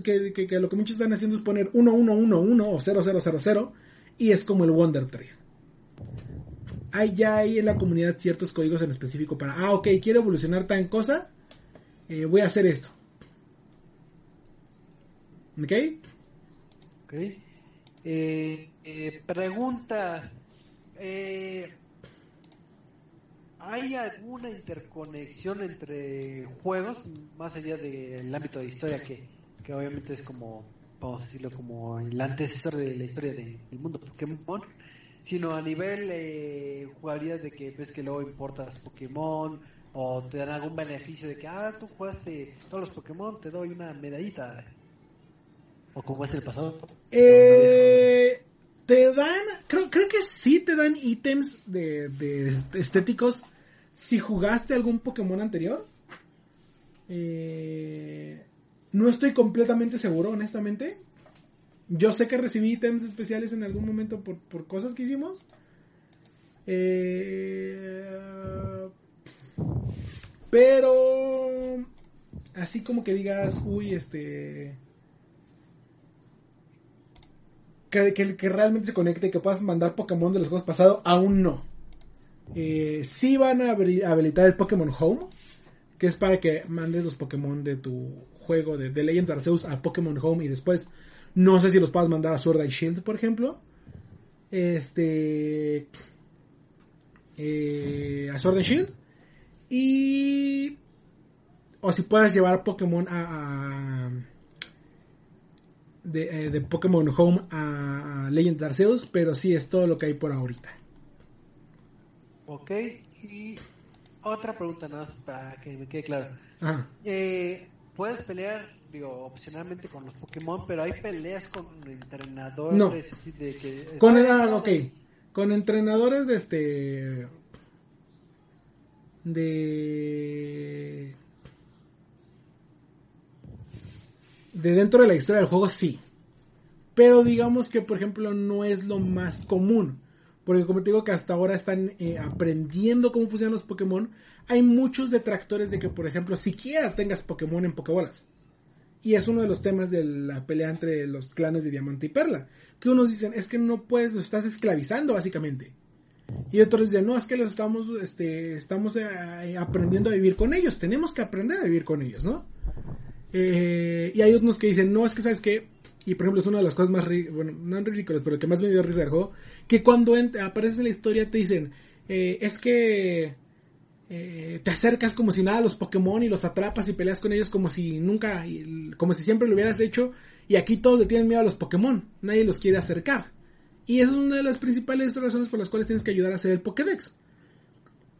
que, lo que muchos están haciendo es poner 1111 o 0000 y es como el Wonder Trade. Hay ya hay en la comunidad ciertos códigos en específico para, ah, ok, quiero evolucionar tan cosa, eh, voy a hacer esto. ¿Ok? Ok. Eh, eh, pregunta, eh, ¿hay alguna interconexión entre juegos más allá del ámbito de historia que, que obviamente es como, vamos a decirlo, como el antecesor de la historia del mundo Pokémon? sino a nivel eh, jugabilidad de que ves que luego importas Pokémon o te dan algún beneficio de que, ah, tú jugaste todos los Pokémon, te doy una medallita. ¿O cómo es el pasado? Eh, te dan, creo, creo que sí te dan ítems de, estéticos si jugaste algún Pokémon anterior. Eh, no estoy completamente seguro, honestamente. Yo sé que recibí ítems especiales en algún momento por, cosas que hicimos. Eh, pero así como que digas, uy, este que, realmente se conecte, que puedas mandar Pokémon de los juegos pasados, aún no. Eh, sí van a habilitar el Pokémon Home, que es para que mandes los Pokémon de tu juego de, Legends Arceus a Pokémon Home y después no sé si los puedas mandar a Sword and Shield, por ejemplo. Este. Eh, a Sword and Shield. Y. O si puedes llevar Pokémon a de, eh, de Pokémon Home a, Legend Arceus, pero sí es todo lo que hay por ahorita. Ok, y otra pregunta nada más para que me quede claro. Eh, puedes pelear, digo, opcionalmente con los Pokémon, pero hay peleas con entrenadores. No. De que, con, ah, con entrenadores de este. De de dentro de la historia del juego sí. Pero digamos que, por ejemplo, no es lo más común. Porque como te digo que hasta ahora están eh, aprendiendo cómo funcionan los Pokémon, hay muchos detractores de que, por ejemplo, siquiera tengas Pokémon en Pokébolas. Y es uno de los temas de la pelea entre los clanes de Diamante y Perla. Que unos dicen, es que no puedes, los estás esclavizando básicamente. Y otros dicen, no, es que los estamos, este, estamos eh, aprendiendo a vivir con ellos. Tenemos que aprender a vivir con ellos, ¿no? Eh, y hay otros que dicen, no, es que sabes qué, y por ejemplo es una de las cosas más, bueno, no ridículas, pero que más me dio risa del juego, que cuando ent- aparece en la historia te dicen, eh, es que eh, te acercas como si nada a los Pokémon y los atrapas y peleas con ellos como si nunca, como si siempre lo hubieras hecho, y aquí todos le tienen miedo a los Pokémon, nadie los quiere acercar. Y esa es una de las principales razones por las cuales tienes que ayudar a hacer el Pokédex.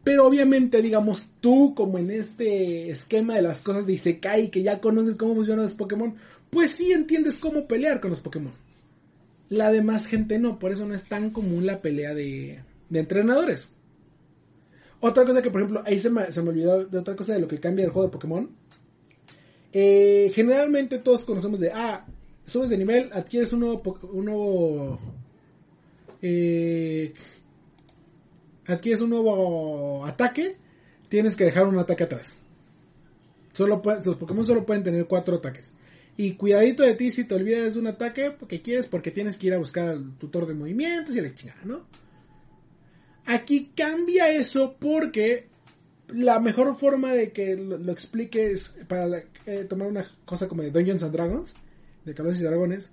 Pero obviamente, digamos, tú como en este esquema de las cosas de Isekai, que ya conoces cómo funcionan los Pokémon, pues sí entiendes cómo pelear con los Pokémon. La demás gente no, por eso no es tan común la pelea de, entrenadores. Otra cosa que, por ejemplo, ahí se me, se me olvidó de otra cosa de lo que cambia el juego de Pokémon. Eh, generalmente todos conocemos de, ah, subes de nivel, adquieres un nuevo, un nuevo eh, adquieres un nuevo ataque, tienes que dejar un ataque atrás. Solo los Pokémon solo pueden tener cuatro ataques. Y cuidadito de ti si te olvidas de un ataque porque quieres, porque tienes que ir a buscar al tutor de movimientos y la chingada, ¿no? Aquí cambia eso porque la mejor forma de que lo, explique es para eh, tomar una cosa como de Dungeons and Dragons, de Calabozos y Dragones,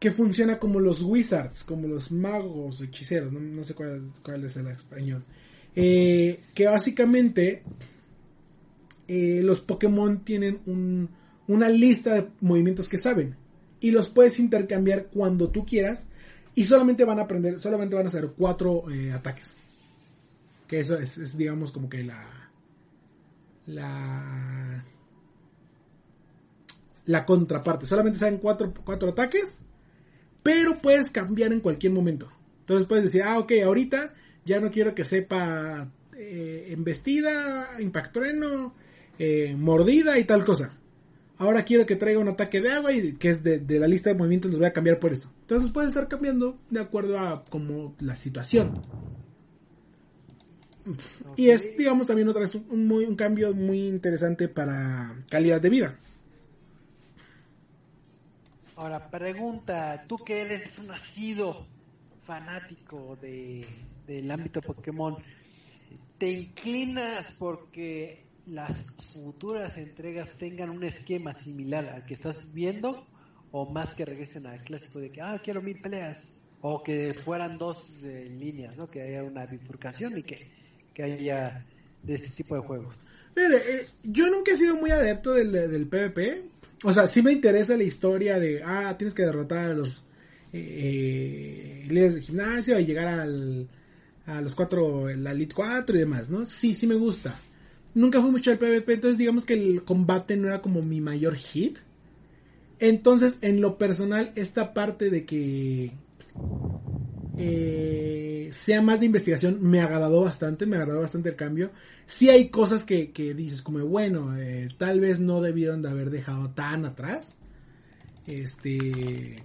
que funciona como los wizards, como los magos, hechiceros, no, no sé cuál, cuál es el español. Eh, que básicamente eh, los Pokémon tienen un- una lista de movimientos que saben y los puedes intercambiar cuando tú quieras y solamente van a aprender, solamente van a hacer cuatro eh, ataques. Que eso es, es, digamos como que la la la contraparte. Solamente saben cuatro, cuatro ataques pero puedes cambiar en cualquier momento. Entonces puedes decir, ah, ok, ahorita ya no quiero que sepa eh, embestida, impactrueno, eh, mordida y tal cosa. Ahora quiero que traiga un ataque de agua y que es de, de la lista de movimientos, los voy a cambiar por eso. Entonces puedes estar cambiando de acuerdo a como la situación. Y es, digamos, también otra vez un, muy, un cambio muy interesante para calidad de vida. Ahora, pregunta, tú que eres un nacido fanático de, del ámbito Pokémon, ¿te inclinas porque las futuras entregas tengan un esquema similar al que estás viendo? ¿O más que regresen al clásico de que, ah, quiero mil peleas? O que fueran dos eh, líneas, ¿no? Que haya una bifurcación y que, que haya de ese tipo de juegos. Mire, eh, yo nunca he sido muy adepto del, del PvP. O sea, sí me interesa la historia de, ah, tienes que derrotar a los eh, líderes de gimnasio y llegar al, a los cuatro, la Elite 4 y demás, ¿no? Sí, sí me gusta. Nunca fui mucho al PvP, entonces digamos que el combate no era como mi mayor hit. Entonces, en lo personal, esta parte de que eh, sea más de investigación me agradó bastante, me agradó bastante el cambio. Sí hay cosas que, que dices como, bueno, eh, tal vez no debieron de haber dejado tan atrás. Este...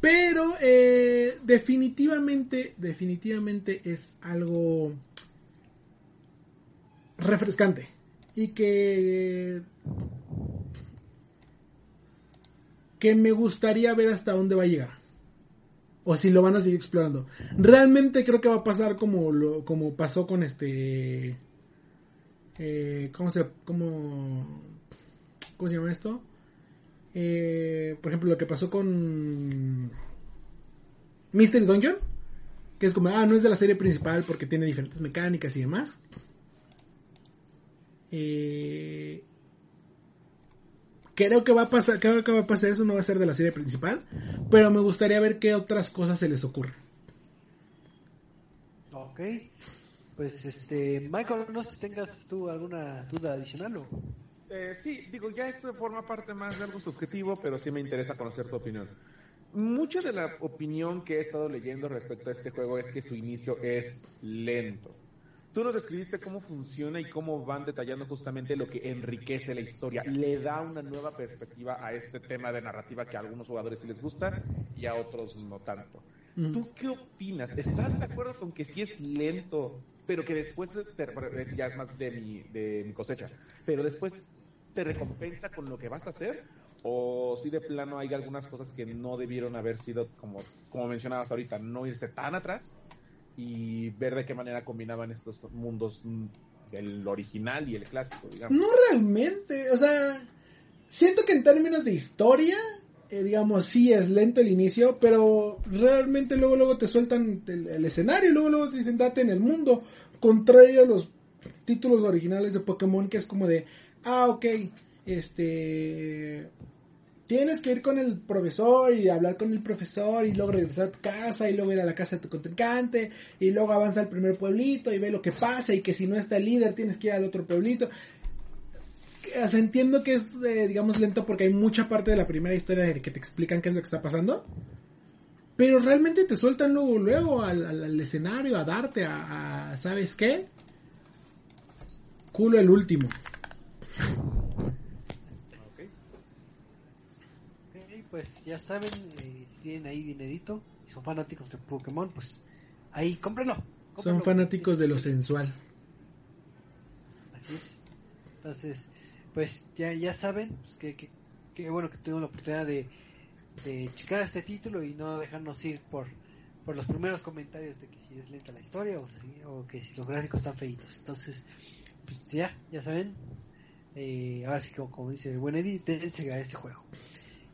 Pero eh, definitivamente, definitivamente es algo refrescante. Y que que me gustaría ver hasta dónde va a llegar. O si lo van a seguir explorando. Realmente creo que va a pasar como lo, como pasó con este. Eh, ¿Cómo se. Cómo, ¿Cómo se llama esto? Eh, por ejemplo, lo que pasó con. Mystery Dungeon. Que es como, ah, no es de la serie principal porque tiene diferentes mecánicas y demás. Eh, creo que va a pasar, creo que va a pasar eso, no va a ser de la serie principal, pero me gustaría ver qué otras cosas se les ocurren. Ok. Pues este, Michael, no sé si tengas tú alguna duda adicional o... Eh, sí, digo, ya esto forma parte más de algo subjetivo, pero sí me interesa conocer tu opinión. Mucha de la opinión que he estado leyendo respecto a este juego es que su inicio es lento. Tú nos describiste cómo funciona y cómo van detallando justamente lo que enriquece la historia. Le da una nueva perspectiva a este tema de narrativa que a algunos jugadores sí les gusta y a otros no tanto. Mm. ¿Tú qué opinas? ¿Estás de acuerdo con que sí es lento, pero que después te, ya es más de mi, de mi cosecha, pero después te recompensa con lo que vas a hacer? ¿O si de plano hay algunas cosas que no debieron haber sido, como, como mencionabas ahorita, no irse tan atrás? Y ver de qué manera combinaban estos mundos el original y el clásico, digamos. No realmente, o sea, siento que en términos de historia, eh, digamos, sí es lento el inicio, pero realmente luego luego te sueltan el, escenario luego luego te dicen date en el mundo, contrario a los títulos originales de Pokémon que es como de, ah, ok, este, tienes que ir con el profesor y hablar con el profesor y luego regresar a tu casa y luego ir a la casa de tu contrincante y luego avanza al primer pueblito y ve lo que pasa y que si no está el líder tienes que ir al otro pueblito. Entiendo que es, eh, digamos, lento porque hay mucha parte de la primera historia que te explican qué es lo que está pasando. Pero realmente te sueltan luego, luego al, al- al escenario a darte a, a- ¿sabes qué? Culo el último. Ok. Ok, pues ya saben, eh, si tienen ahí dinerito y son fanáticos de Pokémon, pues ahí cómprenlo. Son fanáticos de lo Es- sensual. Así es. Entonces, pues ya, ya saben, pues que, que, que bueno que tuvimos la oportunidad de, de checar este título y no dejarnos ir por, por los primeros comentarios de que si es lenta la historia o, si- o que si los gráficos están feitos. Entonces, pues ya, ya saben. Eh, ahora sí, como, como dice el buen Eddie, dense a este juego.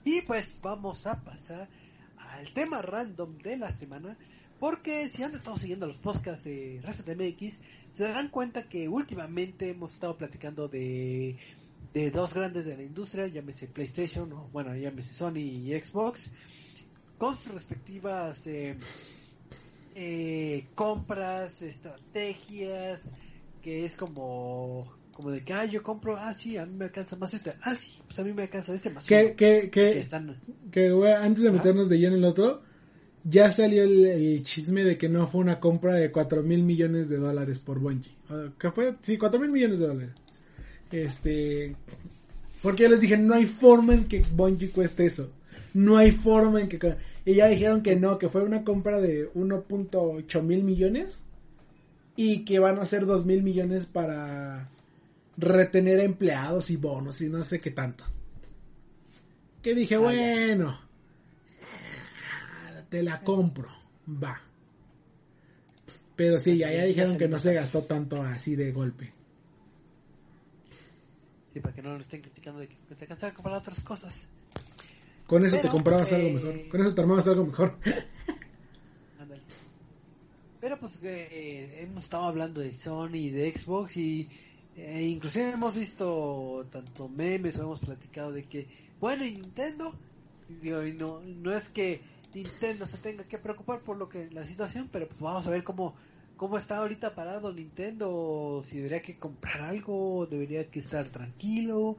Y pues vamos a pasar al tema random de la semana. Porque si han estado siguiendo los podcasts de Reset MX, se darán cuenta que últimamente hemos estado platicando de, de dos grandes de la industria, llámese PlayStation, o bueno, llámese Sony y Xbox, con sus respectivas eh, eh, compras, estrategias, que es como como de que, ah, yo compro, ah, sí, a mí me alcanza más este, ah, sí, pues a mí me alcanza este más Que, uno", que, que que, están, que, güey, antes de meternos de lleno en el otro, ya salió el, el chisme de que no fue una compra de 4 mil millones de dólares por Bungie. ¿Qué fue? Sí, 4 mil millones de dólares. Este. Porque yo les dije, no hay forma en que Bungie cueste eso. No hay forma en que. Y ya dijeron que no, que fue una compra de 1.8 mil millones. Y que van a ser 2 mil millones para retener empleados y bonos y no sé qué tanto. Que dije, Ah, ya. bueno, te la compro, va. Pero sí, ya, dijeron que no se gastó tanto así de golpe. sí, para que no lo estén criticando de que te alcanza a comprar otras cosas. Con eso te comprabas eh, algo mejor. Con eso te armabas algo mejor. Ándale. Pero pues que eh, hemos estado hablando de Sony y de Xbox y eh, inclusive hemos visto tanto memes o hemos platicado de que bueno Nintendo digo, no no es que Nintendo se tenga que preocupar por lo que la situación pero pues vamos a ver cómo cómo está ahorita parado Nintendo si debería que comprar algo debería que estar tranquilo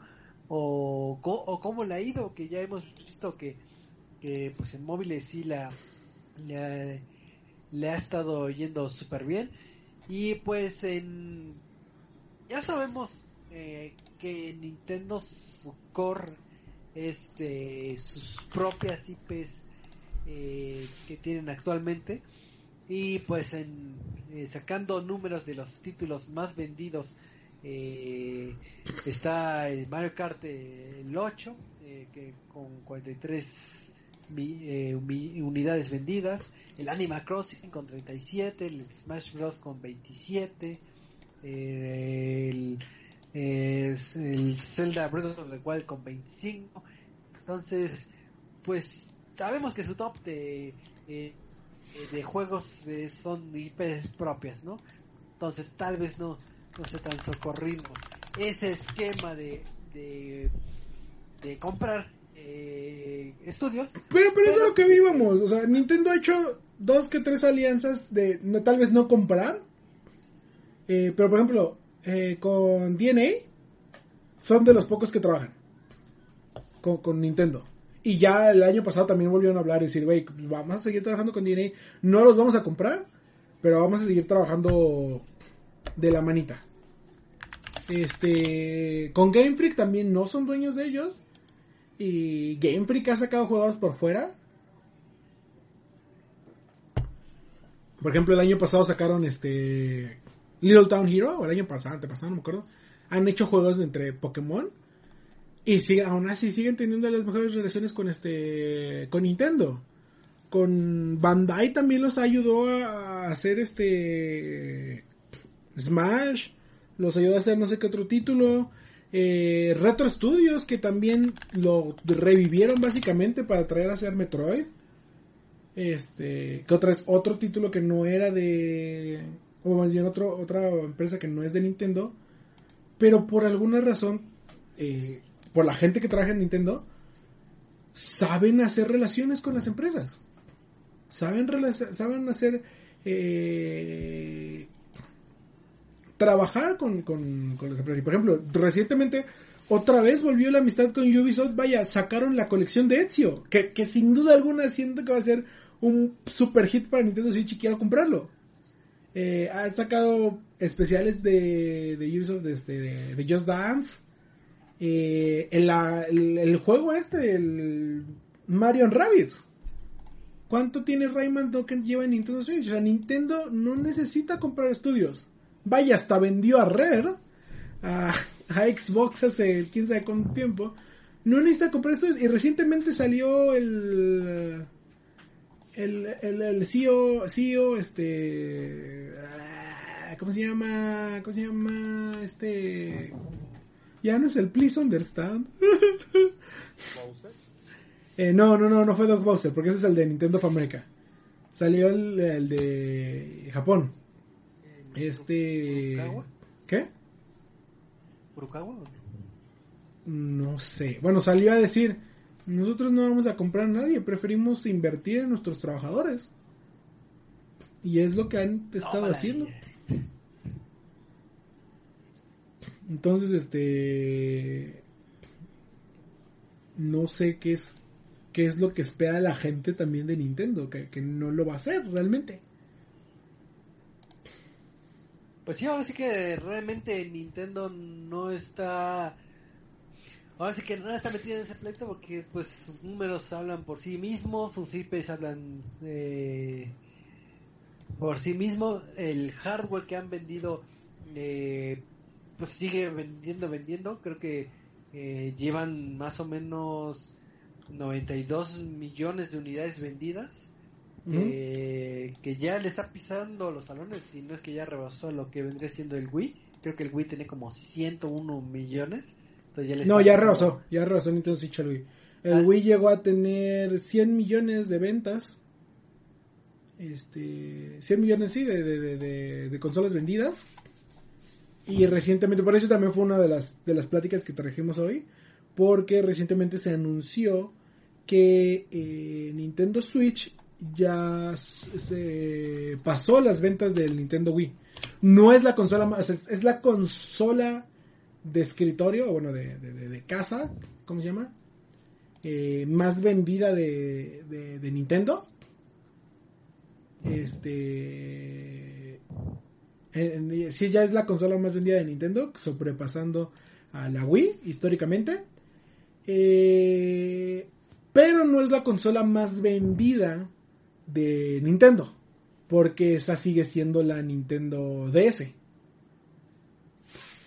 o, o cómo le ha ido que ya hemos visto que, que pues en móviles sí la le ha estado yendo súper bien y pues en ya sabemos eh, que Nintendo su core este sus propias IPs eh, que tienen actualmente y pues en eh, sacando números de los títulos más vendidos eh, está el Mario Kart el 8 eh, que con 43 mi- uni- unidades vendidas el Animal Crossing con 37 el Smash Bros. con 27 eh, el, es el Zelda Breath of the Wild con 25 entonces pues sabemos que su top de eh, de juegos eh, son IPs propias, ¿no? Entonces tal vez no, no sea tan socorrido ese esquema de, de, de comprar eh, estudios. Pero, pero es de Pero- lo que vivamos. O sea, Nintendo ha hecho dos que tres alianzas de no, tal vez no comprar. Eh, pero por ejemplo, eh, con DNA son de los pocos que trabajan con, Nintendo. Y ya el año pasado también volvieron a hablar y decir, güey, vamos a seguir trabajando con DNA. No los vamos a comprar, pero vamos a seguir trabajando de la manita. Este, con Game Freak también no son dueños de ellos. Y Game Freak ha sacado juegos por fuera. Por ejemplo, el año pasado sacaron este Little Town Hero, o el año pasado, antepasado, no me acuerdo. Han hecho juegos entre Pokémon. Y aún así siguen teniendo las mejores relaciones con este con Nintendo. Con Bandai también los ayudó a hacer este Smash. los ayudó a hacer no sé qué otro título. Eh, Retro Studios, que también lo revivieron básicamente para traer a hacer Metroid. Este, que otra es otro título que no era de, o más bien otra empresa que no es de Nintendo, pero por alguna razón, eh, por la gente que trabaja en Nintendo, saben hacer relaciones con las empresas. Saben, saben hacer eh, trabajar con, con, con las empresas. Y por ejemplo, recientemente otra vez volvió la amistad con Ubisoft. Vaya, sacaron la colección de Ezio, que, que sin duda alguna siento que va a ser un super hit para Nintendo Switch y quiero comprarlo. Eh, ha sacado especiales de, de Ubisoft de, este, de, Just Dance. Eh, el, juego este, el Mario Rabbids. ¿Cuánto tiene Rayman Token lleva en Nintendo Switch? O sea, Nintendo no necesita comprar estudios. Vaya, hasta vendió a Rare, a, Xbox hace quién sabe cuánto tiempo. No necesita comprar estudios. Y recientemente salió el el, el, el CEO, CEO, este, ah, ¿cómo se llama? ¿Cómo se llama? Este, ya no es el Please Understand. eh, no, no, no, no fue Doc Bowser, porque ese es el de Nintendo of America. Salió el, el de Japón. Este, ¿qué? ¿Furukawa? No sé. Bueno, salió a decir nosotros no vamos a comprar a nadie, preferimos invertir en nuestros trabajadores. Y es lo que han estado haciendo. Entonces, este no sé qué es qué es lo que espera la gente también de Nintendo, que, que no lo va a hacer realmente. Pues sí, ahora sí que realmente Nintendo no está Ahora sí que no está metida en ese pleito porque pues sus números hablan por sí mismos, sus IPs hablan eh, por sí mismos, el hardware que han vendido eh, pues sigue vendiendo, vendiendo, creo que eh, llevan más o menos 92 millones de unidades vendidas. que ya le está pisando los salones y no es que ya rebasó lo que vendría siendo el Wii. Creo que el Wii tiene como 101 millones no, ya rebasó, ya rebasó Nintendo Switch el Wii. El ah. Wii llegó a tener 100 millones de ventas. Este, 100 millones, sí, de, de, de, consolas vendidas. Y recientemente, por eso también fue una de las, de las pláticas que trajimos hoy. Porque recientemente se anunció que eh, Nintendo Switch ya se pasó las ventas del Nintendo Wii. No es la consola más, es la consola de escritorio, bueno, de, de, casa, ¿cómo se llama? Eh, más vendida de, de, Nintendo. Este. sí, ya es la consola más vendida de Nintendo, sobrepasando a la Wii históricamente. Eh, pero no es la consola más vendida de Nintendo, porque esa sigue siendo la Nintendo DS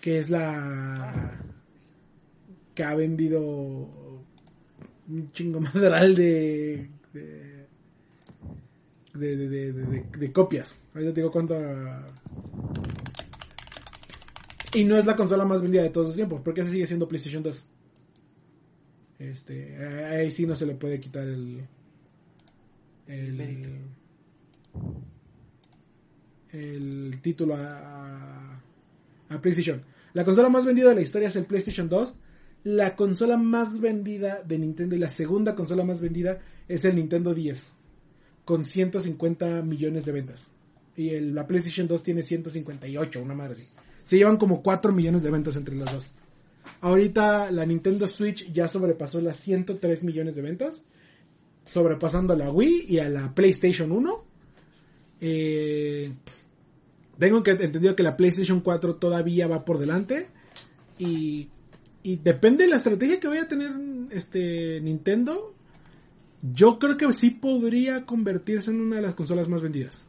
que es la que ha vendido un chingo madral de de, de, de, de, copias. Ahorita te digo cuánto... Y no es la consola más vendida de todos los tiempos, porque esa sigue siendo PlayStation 2. Este, ahí sí no se le puede quitar el el, el título a, a PlayStation. La consola más vendida de la historia es el PlayStation 2. La consola más vendida de Nintendo y la segunda consola más vendida es el Nintendo 10. Con 150 millones de ventas. Y el, la PlayStation 2 tiene 158, una madre así. Se llevan como 4 millones de ventas entre las dos. Ahorita la Nintendo Switch ya sobrepasó las 103 millones de ventas. Sobrepasando a la Wii y a la PlayStation 1. Eh, tengo que entendido que la PlayStation 4 todavía va por delante. Y, y depende de la estrategia que vaya a tener este Nintendo. Yo creo que sí podría convertirse en una de las consolas más vendidas.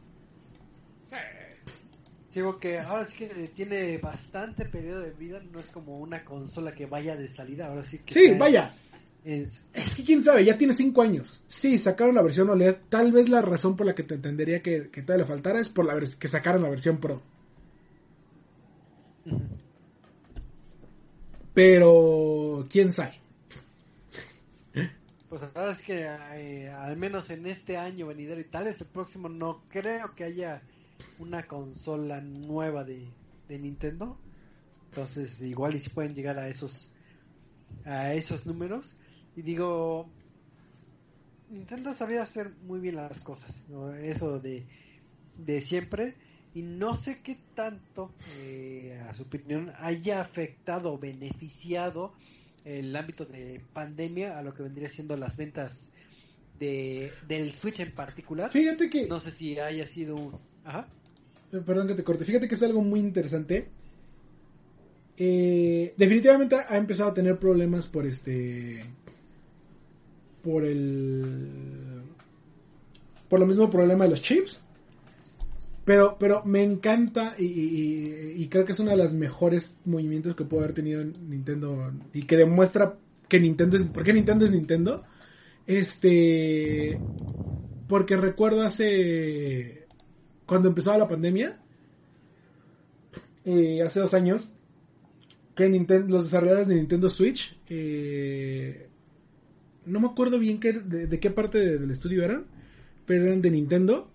Sí, porque ahora sí que tiene bastante periodo de vida, no es como una consola que vaya de salida, ahora sí que... Sí, vaya, es, que quién sabe, ya tiene 5 años. Sí, sacaron la versión OLED. Tal vez la razón por la que te entendería que, que todavía le faltara es por la que sacaron la versión Pro. Pero, quién sabe. Pues la verdad es que eh, al menos en este año venidero y tal, este próximo no creo que haya una consola nueva de, de Nintendo. Entonces igual y si pueden llegar a esos a esos números. Y digo, Nintendo sabía hacer muy bien las cosas, ¿no? eso de, de siempre. Y no sé qué tanto, eh, a su opinión, haya afectado o beneficiado el ámbito de pandemia a lo que vendría siendo las ventas de, del Switch en particular. Fíjate que... No sé si haya sido un... Ajá. Eh, Perdón que te corte. Fíjate que es algo muy interesante. Eh, definitivamente ha empezado a tener problemas por este... Por el... Por lo mismo problema de los chips. Pero, pero me encanta y, creo que es uno de los mejores movimientos que puede haber tenido Nintendo y que demuestra que Nintendo es... ¿Por qué Nintendo es Nintendo? Este... Porque recuerdo hace... Cuando empezaba la pandemia, eh, hace dos años, que Ninten- los desarrolladores de Nintendo Switch, eh, no me acuerdo bien qué, de, de qué parte de- del estudio eran, pero eran de Nintendo,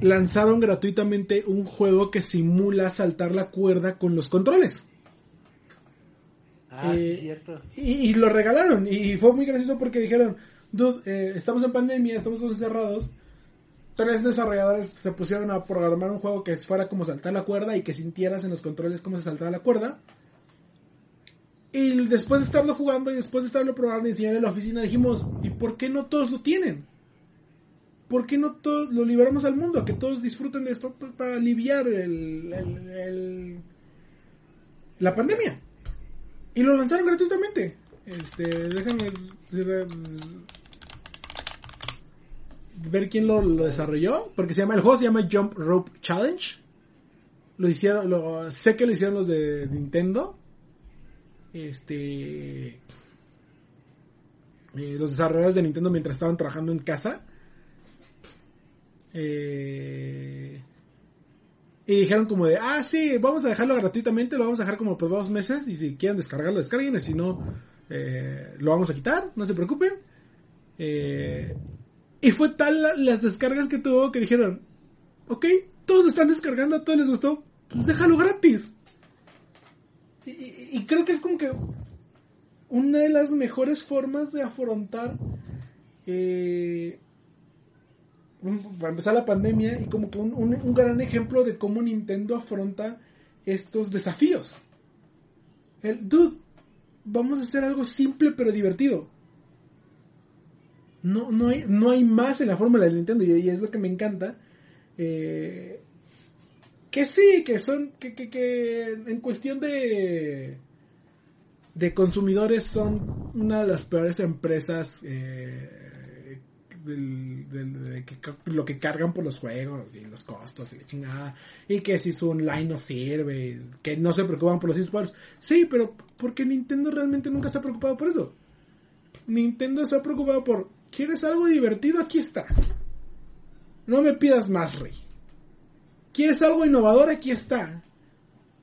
lanzaron gratuitamente un juego que simula saltar la cuerda con los controles. Ah, Eh, es cierto. Y, y lo regalaron. Y fue muy gracioso porque dijeron, dude, eh, estamos en pandemia, estamos todos encerrados. Tres desarrolladores se pusieron a programar un juego que fuera como saltar la cuerda y que sintieras en los controles cómo se saltaba la cuerda. Y después de estarlo jugando y después de estarlo probando y enseñar en la oficina dijimos, ¿y por qué no todos lo tienen? ¿Por qué no todos lo liberamos al mundo? A que todos disfruten de esto para aliviar el- el- el- la pandemia. Y lo lanzaron gratuitamente. Este, déjame ver quién lo, lo desarrolló. Porque se llama, el juego se llama Jump Rope Challenge. Lo hicieron, lo, sé que lo hicieron los de Nintendo. Este. eh, los desarrolladores de Nintendo mientras estaban trabajando en casa. Eh, y dijeron como de, ah, sí, vamos a dejarlo gratuitamente, lo vamos a dejar como por dos meses y si quieren descargarlo, descarguen, y si no, eh, lo vamos a quitar, no se preocupen. Eh, y fue tal la- las descargas que tuvo que dijeron, ok, todos lo están descargando, a todos les gustó, pues déjalo gratis. Y- y creo que es como que una de las mejores formas de afrontar eh, para empezar la pandemia y como que un, un- un gran ejemplo de cómo Nintendo afronta estos desafíos. El dude, vamos a hacer algo simple pero divertido. No, no, hay, no hay más en la fórmula de Nintendo y, y es lo que me encanta. Eh, que sí, que son, que, que, que en cuestión de, de consumidores son una de las peores empresas eh, del, de que, lo que cargan por los juegos y los costos y la chingada. Y que si su online no sirve que no se preocupan por los esports. Sí pero porque Nintendo realmente nunca se ha preocupado por eso. Nintendo se ha preocupado por ¿quieres algo divertido? aquí está. No me pidas más rey. ¿quieres algo innovador? aquí está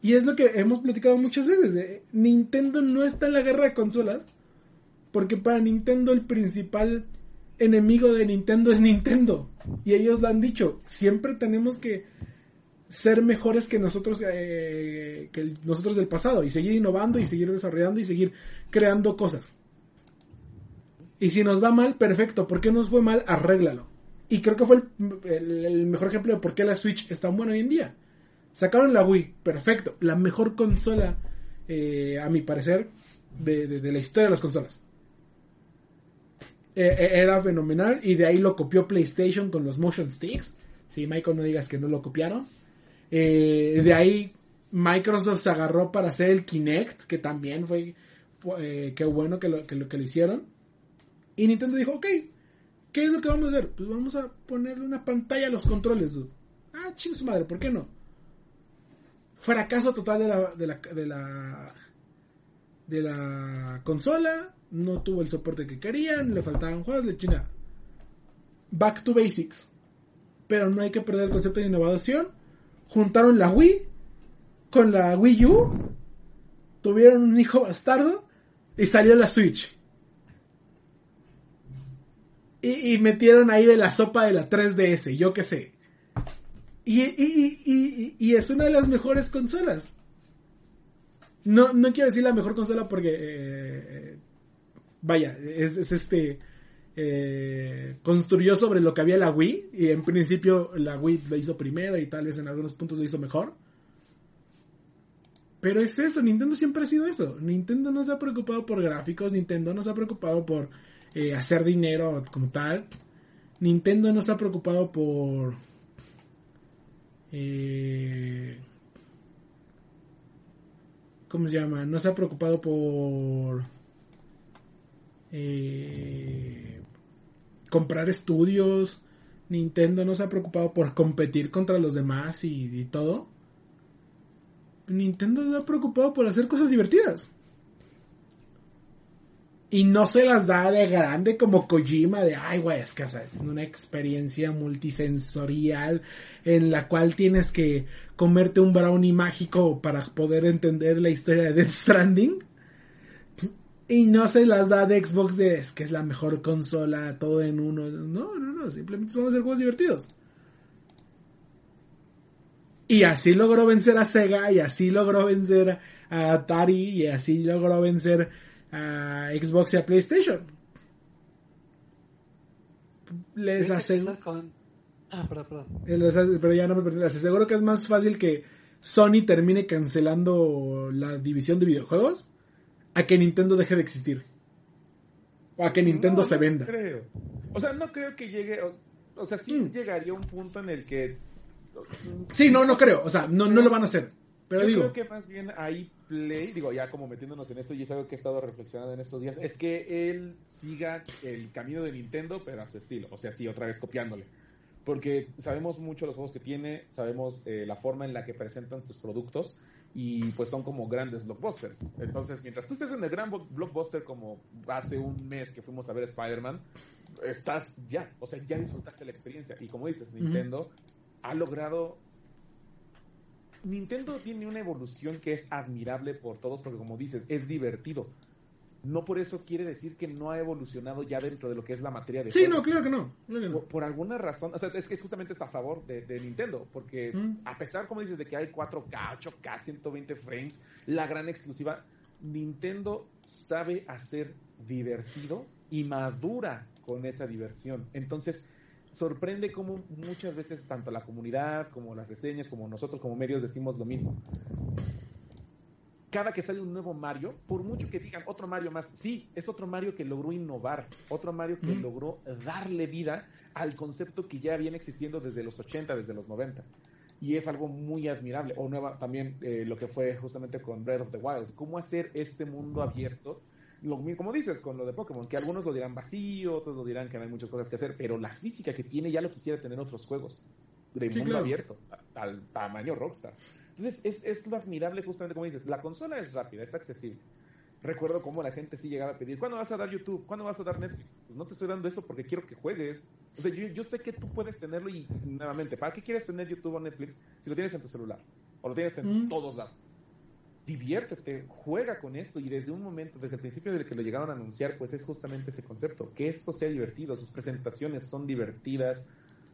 y es lo que hemos platicado muchas veces. Nintendo no está en la guerra de consolas. Porque para Nintendo el principal enemigo de Nintendo es Nintendo. Y ellos lo han dicho. Siempre tenemos que ser mejores que nosotros, eh, que nosotros del pasado. Y seguir innovando y seguir desarrollando y seguir creando cosas. Y si nos va mal, perfecto. ¿Por qué nos fue mal? Arréglalo. Y creo que fue el, el- el mejor ejemplo de por qué la Switch es tan buena hoy en día. Sacaron la Wii, perfecto. La mejor consola, eh, a mi parecer, de, de- la historia de las consolas. Eh, eh, era fenomenal y de ahí lo copió PlayStation con los Motion Sticks. Si Michael no digas que no lo copiaron. De ahí Microsoft se agarró para hacer el Kinect, que también fue, qué bueno que lo, que, lo, que lo hicieron. Y Nintendo dijo, ok, ¿qué es lo que vamos a hacer? Pues vamos a ponerle una pantalla a los controles, dude. Ah, ching su madre, ¿por qué no? Fracaso total de la, de la, de la, de la consola. No tuvo el soporte que querían, le faltaban juegos, le chingada. Back to basics. Pero no hay que perder el concepto de innovación. Juntaron la Wii con la Wii U tuvieron un hijo bastardo y salió la Switch. Y, y metieron ahí de la sopa de la 3DS, yo qué sé. Y, y, y, y, es una de las mejores consolas. No, no quiero decir la mejor consola porque... Eh, vaya, es, es este... Eh, construyó sobre lo que había la Wii y en principio la Wii lo hizo primero y tal vez en algunos puntos lo hizo mejor. Pero es eso, Nintendo siempre ha sido eso. Nintendo no se ha preocupado por gráficos, Nintendo no se ha preocupado por eh, hacer dinero como tal. Nintendo no se ha preocupado por... Eh, ¿Cómo se llama? No se ha preocupado por... Eh, comprar estudios. Nintendo no se ha preocupado por competir contra los demás y, y todo. Nintendo se ha preocupado por hacer cosas divertidas. Y no se las da de grande como Kojima de, ay, güey, es que es una experiencia multisensorial en la cual tienes que comerte un brownie mágico para poder entender la historia de Death Stranding. Y no se las da de Xbox de, es que es la mejor consola, todo en uno. No, no, no, simplemente a hacer juegos divertidos. Y así logró vencer a Sega, y así logró vencer a Atari, y así logró vencer a Xbox y a PlayStation. Les aseguro. Ah, perdón, perdón. Pero ya no me perdí. Les aseguro que es más fácil que Sony termine cancelando la división de videojuegos a que Nintendo deje de existir. O a que Nintendo No, se no venda. creo. O sea, no creo que llegue. O, o sea, sí Mm. llegaría un punto en el que. Sí, no, no creo. O sea, no, no lo van a hacer. Pero Yo digo, creo que más bien ahí Play, digo, ya como metiéndonos en esto, y es algo que he estado reflexionando en estos días, es que él siga el camino de Nintendo, pero a su estilo. O sea, sí, otra vez copiándole. Porque sabemos mucho los juegos que tiene, sabemos eh, la forma en la que presentan sus productos, y pues son como grandes blockbusters. Entonces, mientras tú estés en el gran blockbuster, como hace un mes que fuimos a ver Spider-Man, estás ya, o sea, ya disfrutaste la experiencia. Y como dices, Nintendo ha logrado Nintendo tiene una evolución que es admirable por todos, porque como dices, es divertido. No por eso quiere decir que no ha evolucionado ya dentro de lo que es la materia de sí, juegos. no, claro que no. claro que no. Por, por alguna razón, o sea, es que justamente es a favor de, de Nintendo, porque Mm. a pesar, como dices, de que hay 4K, 8K, 120 frames, la gran exclusiva, Nintendo sabe hacer divertido y madura con esa diversión. Entonces, sorprende cómo muchas veces tanto la comunidad como las reseñas, como nosotros como medios decimos lo mismo. Cada que sale un nuevo Mario, por mucho que digan otro Mario más, sí, es otro Mario que logró innovar, otro Mario que Mm. logró darle vida al concepto que ya viene existiendo desde los 80, desde los 90. Y es algo muy admirable. O nueva también eh, lo que fue justamente con Breath of the Wild. Cómo hacer este mundo abierto. Lo, como dices, con lo de Pokémon, que algunos lo dirán vacío, otros lo dirán que no hay muchas cosas que hacer, pero la física que tiene ya lo quisiera tener otros juegos de Sí, mundo claro. abierto, al tamaño Rockstar. Entonces, es, es lo admirable justamente como dices, la consola es rápida, es accesible. Recuerdo cómo la gente sí llegaba a pedir, ¿cuándo vas a dar YouTube? ¿Cuándo vas a dar Netflix? Pues no te estoy dando eso porque quiero que juegues. O sea, yo, yo sé que tú puedes tenerlo y, nuevamente, ¿para qué quieres tener YouTube o Netflix si lo tienes en tu celular? O lo tienes en Mm. todos lados. Diviértete, juega con esto y desde un momento, desde el principio de que lo llegaron a anunciar, pues es justamente ese concepto, que esto sea divertido, sus presentaciones son divertidas,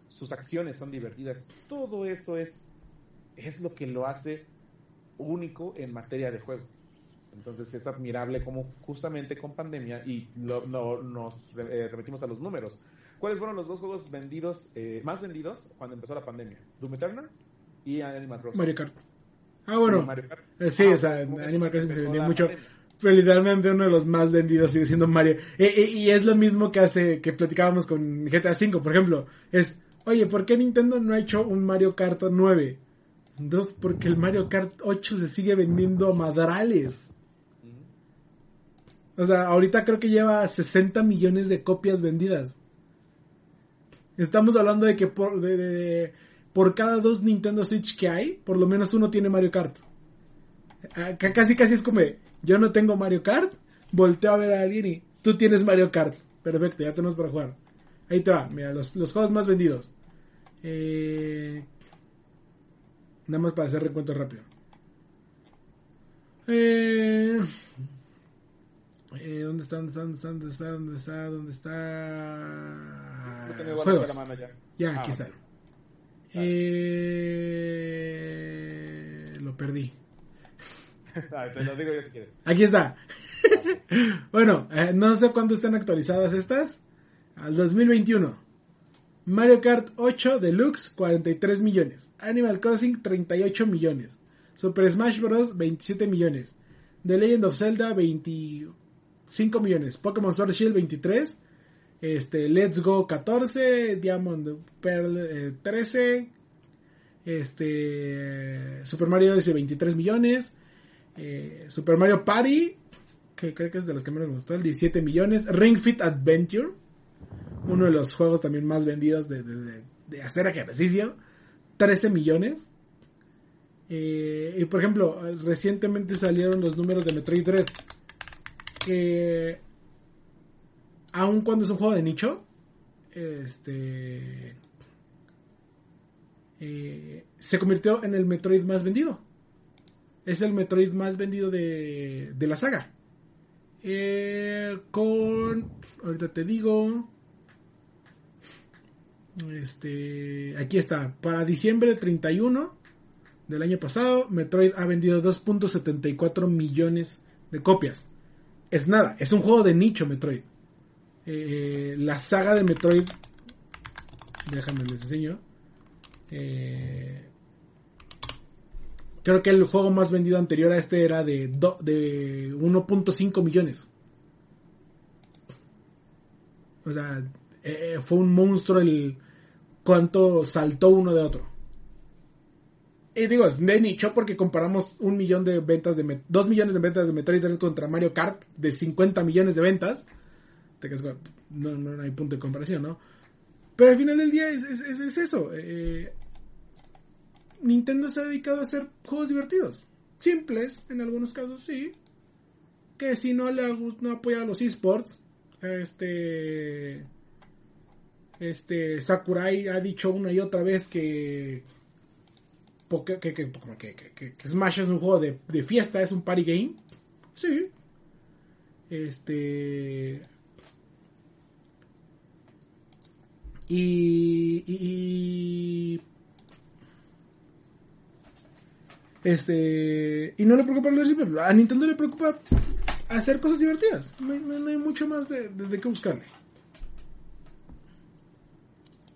sus acciones son divertidas, todo eso es, es lo que lo hace único en materia de juego. Entonces es admirable como justamente con pandemia, y lo- no- nos eh, repetimos a los números, ¿cuáles fueron los dos juegos vendidos, eh, más vendidos cuando empezó la pandemia? Doom Eternal y Animal Crossing. Mario Kart. Ah, bueno. Mario Kart. Eh, sí, Ah, o sea, Animal Crossing se la mucho. pandemia. Pero literalmente uno de los más vendidos sigue siendo Mario. E- e- y es lo mismo que hace, que platicábamos con GTA V, por ejemplo. Es, oye, ¿por qué Nintendo no ha hecho un Mario Kart 9? Dos, porque el Mario Kart 8 se sigue vendiendo a madrales. O sea, ahorita creo que lleva 60 millones de copias vendidas. Estamos hablando de que por, de- de- por cada dos Nintendo Switch que hay, por lo menos uno tiene Mario Kart. Acá casi casi es como, yo no tengo Mario Kart, volteo a ver a alguien y tú tienes Mario Kart. Perfecto, ya tenemos para jugar. Ahí te va, mira, los, los juegos más vendidos. Eh, nada más para hacer recuento rápido. Eh, está? ¿Dónde está? ¿Dónde está? ¿Dónde está? ¿Dónde está? ¿Dónde está? Tengo igual Juegos. ya. Ya, Ah, aquí está. Eh, Lo perdí. Ah, te lo digo yo si quieres. Aquí está. bueno, eh, no sé cuándo están actualizadas estas. Al 2021. Mario Kart 8 Deluxe 43 millones. Animal Crossing 38 millones. Super Smash Bros 27 millones. The Legend of Zelda 25 millones. Pokémon Sword Shield 23. Este, Let's Go 14. Diamond Pearl eh, 13. Este, Super Mario Odyssey 23 millones. Eh, Super Mario Party, que creo que es de los que menos me gustó, el 17 millones. Ring Fit Adventure, uno de los juegos también más vendidos de- de hacer ejercicio, 13 millones. Eh, y por ejemplo, recientemente salieron los números de Metroid Dread, que aun cuando es un juego de nicho, este eh, se convirtió en el Metroid más vendido es el Metroid más vendido de, de la saga. Eh, con, ahorita te digo, este, aquí está, para diciembre 31 del año pasado, Metroid ha vendido 2.74 millones de copias. Es nada, es un juego de nicho Metroid. Eh, la saga de Metroid, déjame les enseño. Eh, Creo que el juego más vendido anterior a este era de, do- de 1.5 millones. O sea, eh, fue un monstruo el cuánto saltó uno de otro. Y digo, es de nicho porque comparamos un millón de ventas de Met- dos millones de ventas de Metroid contra Mario Kart de 50 millones de ventas. Te quedas con- no, no, no hay punto de comparación, ¿no? Pero al final del día es, es- es- es eso. eh, Nintendo se ha dedicado a hacer juegos divertidos. Simples, en algunos casos sí. Que si no le no apoya a los esports, este este Sakurai ha dicho una y otra vez que, que, que- que- que Smash es un juego de, de fiesta, es un party game. Sí. Este y, y- Este. Y no le preocupa los esports. A Nintendo le preocupa hacer cosas divertidas. No hay, mucho más de, de, de qué buscarle.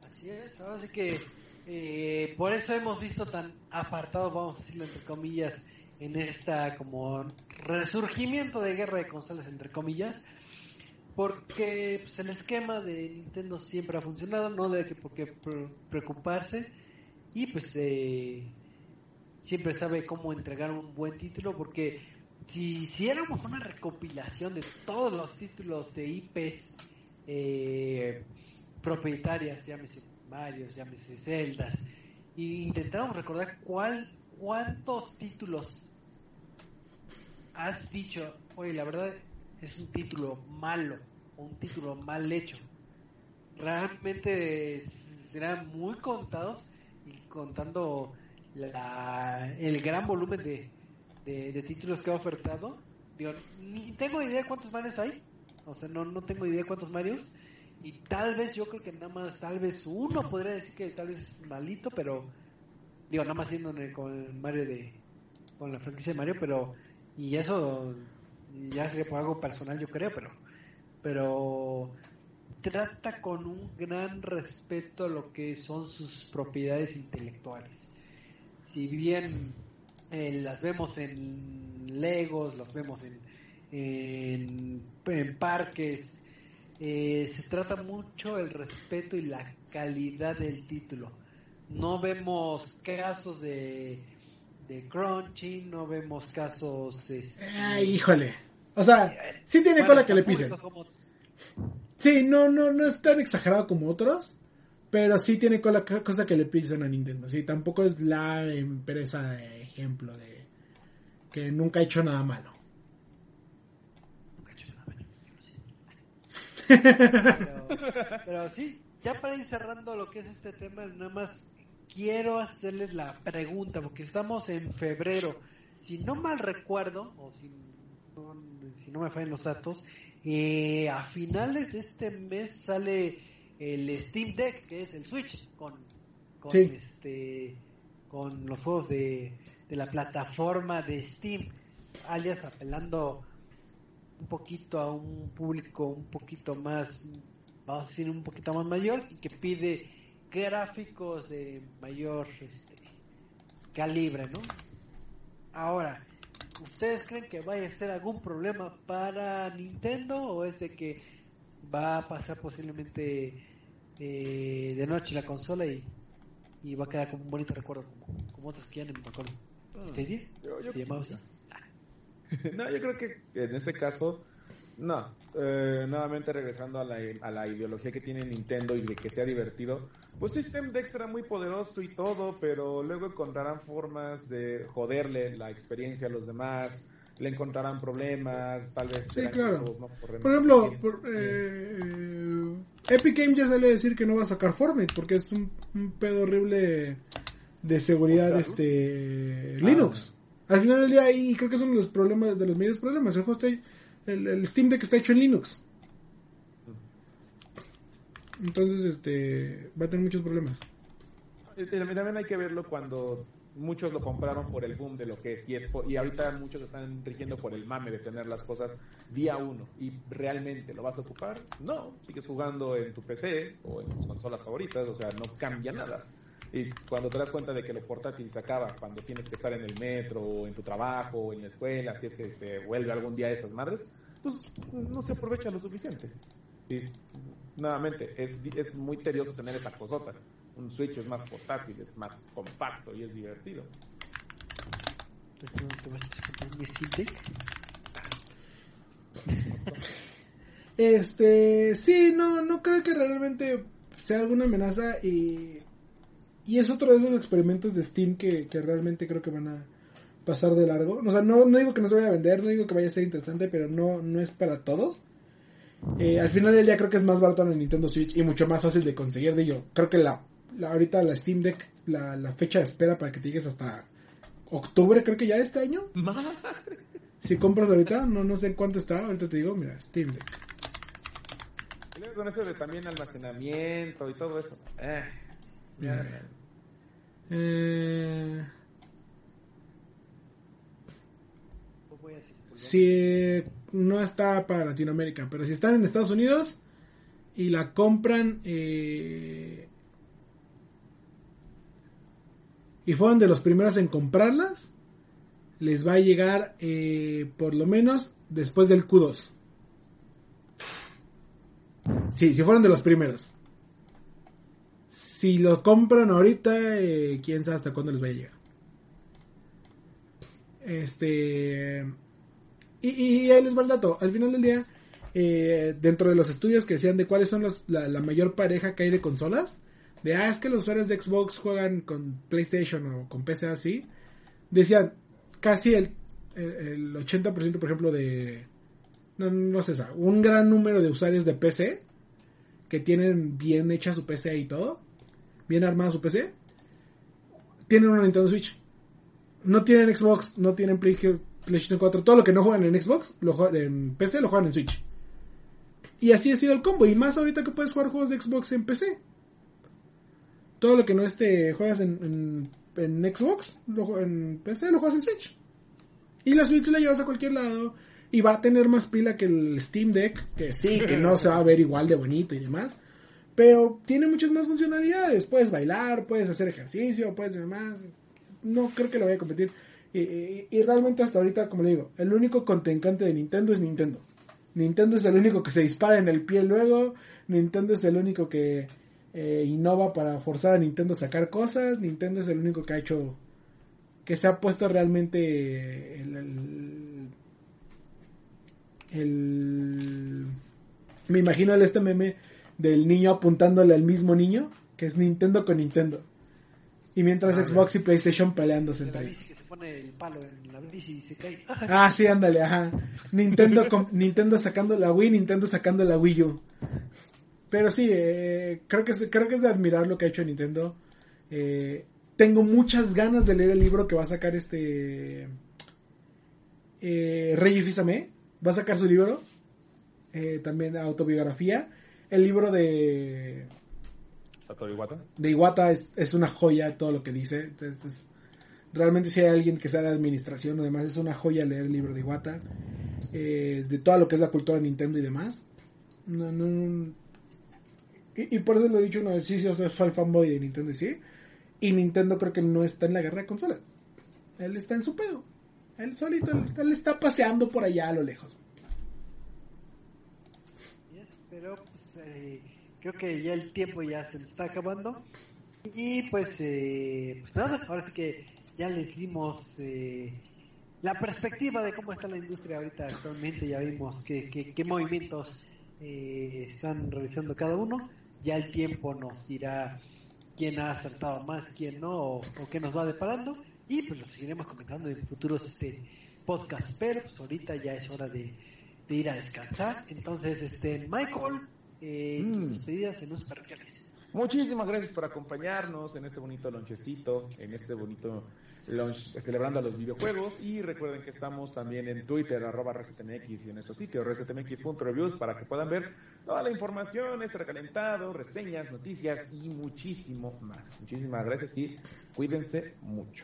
Así es, ahora sí que eh, por eso hemos visto tan apartado, vamos a decirlo entre comillas, en esta como resurgimiento de guerra de consolas entre comillas, porque pues, el esquema de Nintendo siempre ha funcionado, no debe que por qué pre- preocuparse. Y pues eh, siempre sabe cómo entregar un buen título porque si hiciéramos una recopilación de todos los títulos de IPs eh, propietarias, llámese Mario, llámese Zeldas, y intentamos recordar cuál, cuántos títulos has dicho, oye, la verdad es un título malo, un título mal hecho. Realmente serán muy contados y contando la, el gran volumen de, de, títulos que ha ofertado. Digo, ni tengo idea cuántos Marios hay, o sea, no, no tengo idea cuántos Marios. Y tal vez yo creo que nada más, tal vez uno podría decir que tal vez es malito, pero digo, nada más siendo con el Mario de, con la franquicia de Mario, pero, y eso ya sería por algo personal yo creo, pero, pero trata con un gran respeto a lo que son sus propiedades intelectuales. Si bien eh, las vemos en Legos, las vemos en, en, parques, eh, se trata mucho el respeto y la calidad del título. No vemos casos de, de crunchy, no vemos casos... este, Ay, híjole. O sea, sí tiene bueno, cola que le pisen. como- Sí, no, no, no es tan exagerado como otros. Pero sí tiene cola, cosa que le pisen a Nintendo. Sí, tampoco es la empresa de ejemplo de que nunca ha hecho nada malo. Nunca he hecho nada bueno, pero, pero sí, ya para ir cerrando lo que es este tema, nada más quiero hacerles la pregunta, porque estamos en febrero. Si no mal recuerdo, o si no, si no me fallan los datos, Eh, a finales de este mes sale el Steam Deck, que es el Switch, con, con, Sí. este, con los juegos de, de la plataforma de Steam, alias apelando un poquito a un público un poquito más, vamos a decir, un poquito más mayor y que pide gráficos de mayor este, calibre, ¿no? Ahora, ¿ustedes creen que vaya a ser algún problema para Nintendo o es de que va a pasar posiblemente eh, de noche la consola y, y va a quedar como un bonito recuerdo como, como otros que ya no me acuerdo? ¿Stadia? Yo- yo- ¿Se llamaba así? No, yo creo que en este caso, no. Eh, nuevamente regresando a la, a la ideología que tiene Nintendo y de que sea divertido, pues System Deck será muy poderoso y todo, pero luego encontrarán formas de joderle la experiencia a los demás, le encontrarán problemas, tal vez... Sí, claro. no Por ejemplo, por, eh, eh, Epic Games ya sale a decir que no va a sacar Fortnite porque es un, un pedo horrible de seguridad este Ah. Linux. Al final del día, y creo que es uno de los problemas, de los mayores problemas. El está, el, el Steam Deck está hecho en Linux. Entonces, este, va a tener muchos problemas. También hay que verlo cuando muchos lo compraron por el boom de lo que es y, es y ahorita muchos están rigiendo por el mame de tener las cosas día uno y realmente lo vas a ocupar no sigues jugando en tu PC o en tus consolas favoritas o sea no cambia nada y cuando te das cuenta de que lo portátil se acaba cuando tienes que estar en el metro o en tu trabajo o en la escuela si es que se vuelve algún día esas madres pues no se aprovecha lo suficiente y nuevamente es, es muy tedioso tener esa cosota un Switch es más portátil, es más compacto y es divertido. Entonces, ¿no te vas a? Este, sí, no, no creo que realmente sea alguna amenaza y, y es otro de esos experimentos de Steam que, que realmente creo que van a pasar de largo. O sea, no, no digo que no se vaya a vender, no digo que vaya a ser interesante, pero no, no es para todos. Eh, al final del día creo que es más barato en el Nintendo Switch y mucho más fácil de conseguir. Digo, creo que la, la ahorita la Steam Deck, la, la fecha de espera para que te llegues hasta octubre, creo que ya de este año. Si compras ahorita, no, no sé cuánto está, ahorita te digo, mira, Steam Deck. Y luego con eso de también almacenamiento y todo eso. Eh, Eh, pues, si no está para Latinoamérica, pero si están en Estados Unidos y la compran eh, y fueron de los primeros en comprarlas, les va a llegar eh, por lo menos después del Q2. Sí, si fueron de los primeros. Si lo compran ahorita, eh, quién sabe hasta cuándo les va a llegar. Este. Y, y ahí les va el dato. Al final del día, eh, dentro de los estudios que decían de cuáles son los, la, la mayor pareja que hay de consolas, de ah, es que los usuarios de Xbox juegan con PlayStation o con PC así, decían casi el, el, el 80%, por ejemplo, de. No, no sé, un gran número de usuarios de PC que tienen bien hecha su PC y todo, bien armada su PC, tienen una Nintendo Switch. No tienen Xbox, no tienen Play- PlayStation 4, todo lo que no juegan en Xbox, lo juegan en PC, lo juegan en Switch. Y así ha sido el combo, y más ahorita que puedes jugar juegos de Xbox en PC. Todo lo que no este juegas en, Xbox, lo, en PC lo juegas en Switch. Y la Switch la llevas a cualquier lado. Y va a tener más pila que el Steam Deck. Que sí, que no se va a ver igual de bonito y demás. Pero tiene muchas más funcionalidades. Puedes bailar, puedes hacer ejercicio, puedes demás. No creo que lo vaya a competir. Y, y- y realmente hasta ahorita, como le digo, el único contrincante de Nintendo es Nintendo. Nintendo es el único que se dispara en el pie luego. Nintendo es el único que eh, innova para forzar a Nintendo a sacar cosas. Nintendo es el único que ha hecho que se ha puesto realmente el- me imagino el este meme del niño apuntándole al mismo niño que es Nintendo con Nintendo. Y mientras Ah, Xbox y PlayStation peleándose entre ellos. bici que se pone el palo en la bici y se cae. ah sí ándale ajá. Nintendo con- Nintendo sacando la Wii Nintendo sacando la Wii U. Pero sí eh, creo que es, creo que es de admirar lo que ha hecho Nintendo. Eh, tengo muchas ganas de leer el libro que va a sacar este eh, Reggie Fils-Aimé. Va a sacar su libro eh, también autobiografía. El libro de, Iwata. de Iwata es, es una joya todo lo que dice. Entonces, realmente si hay alguien que sea de administración o demás, es una joya leer el libro de Iwata. eh, de todo lo que es la cultura de Nintendo y demás. No, no, no. Y, y por eso lo he dicho una vez, sí, sí, soy fanboy de Nintendo y sí. Y Nintendo creo que no está en la guerra de consolas. Él está en su pedo. Él solito, él, él está paseando por allá a lo lejos. Yes, pero pues, eh, creo que ya el tiempo ya se está acabando. Y pues, eh, pues nada, ahora sí que ya les dimos eh, la perspectiva de cómo está la industria ahorita actualmente. Ya vimos qué, qué, qué movimientos eh, están realizando cada uno. Ya el tiempo nos dirá quién ha acertado más, quién no, o, o qué nos va deparando. Y pues lo seguiremos comentando en futuros este, podcasts. Pero pues ahorita ya es hora de, de ir a descansar. Entonces, este Michael, eh, Mm. tus despedidas en los parroquiales. Muchísimas gracias por acompañarnos en este bonito lonchecito, en este bonito lunch celebrando a los videojuegos. Y recuerden que estamos también en Twitter, arroba ResetMX y en nuestro sitio resetmx.reviews para que puedan ver toda la información, este recalentado, reseñas, noticias y muchísimo más. Muchísimas gracias y cuídense mucho.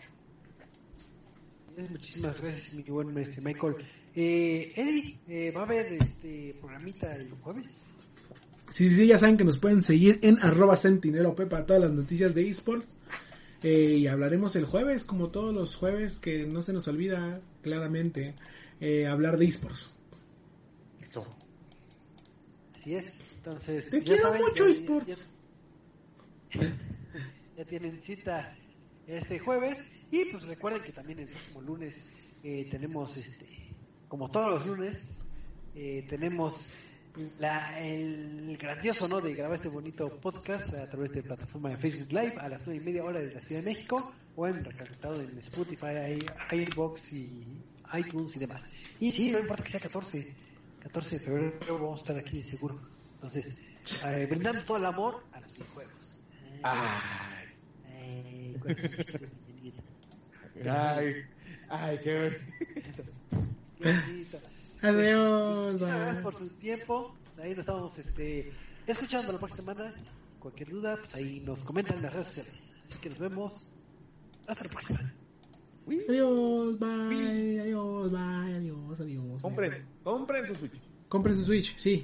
Muchísimas gracias, mi buen Michael. Eh, Eddie, eh, ¿va a haber este programita el jueves? Sí, sí, ya saben que nos pueden seguir en arroba centinelop para todas las noticias de esports. Eh, y hablaremos el jueves, como todos los jueves, que no se nos olvida claramente eh, hablar de esports. Eso. Así es. Entonces, Te ya quiero mucho, esports. Ya, ya tienen cita este jueves. Y pues recuerden que también el próximo lunes eh, tenemos, este como todos los lunes, eh, tenemos la, el grandioso honor de grabar este bonito podcast a través de plataforma de Facebook Live a las nueve y media hora de la Ciudad de México o en recalentado en Spotify, iBox y iTunes y demás. Y sí, no importa que sea 14, 14 de febrero vamos a estar aquí de seguro. Entonces, eh, brindando todo el amor a los videojuegos. Ay, Eh, cualquier- ay, ay, qué Qué bonito. Adiós, Muchas gracias por su tiempo. Ahí nos estamos este, escuchando la próxima semana. Cualquier duda, pues ahí nos comentan en las redes sociales. Así que nos vemos. Hasta la próxima. Adiós, bye, adiós, bye, adiós, adiós. Compren, compren su Switch. Compren su Switch, sí.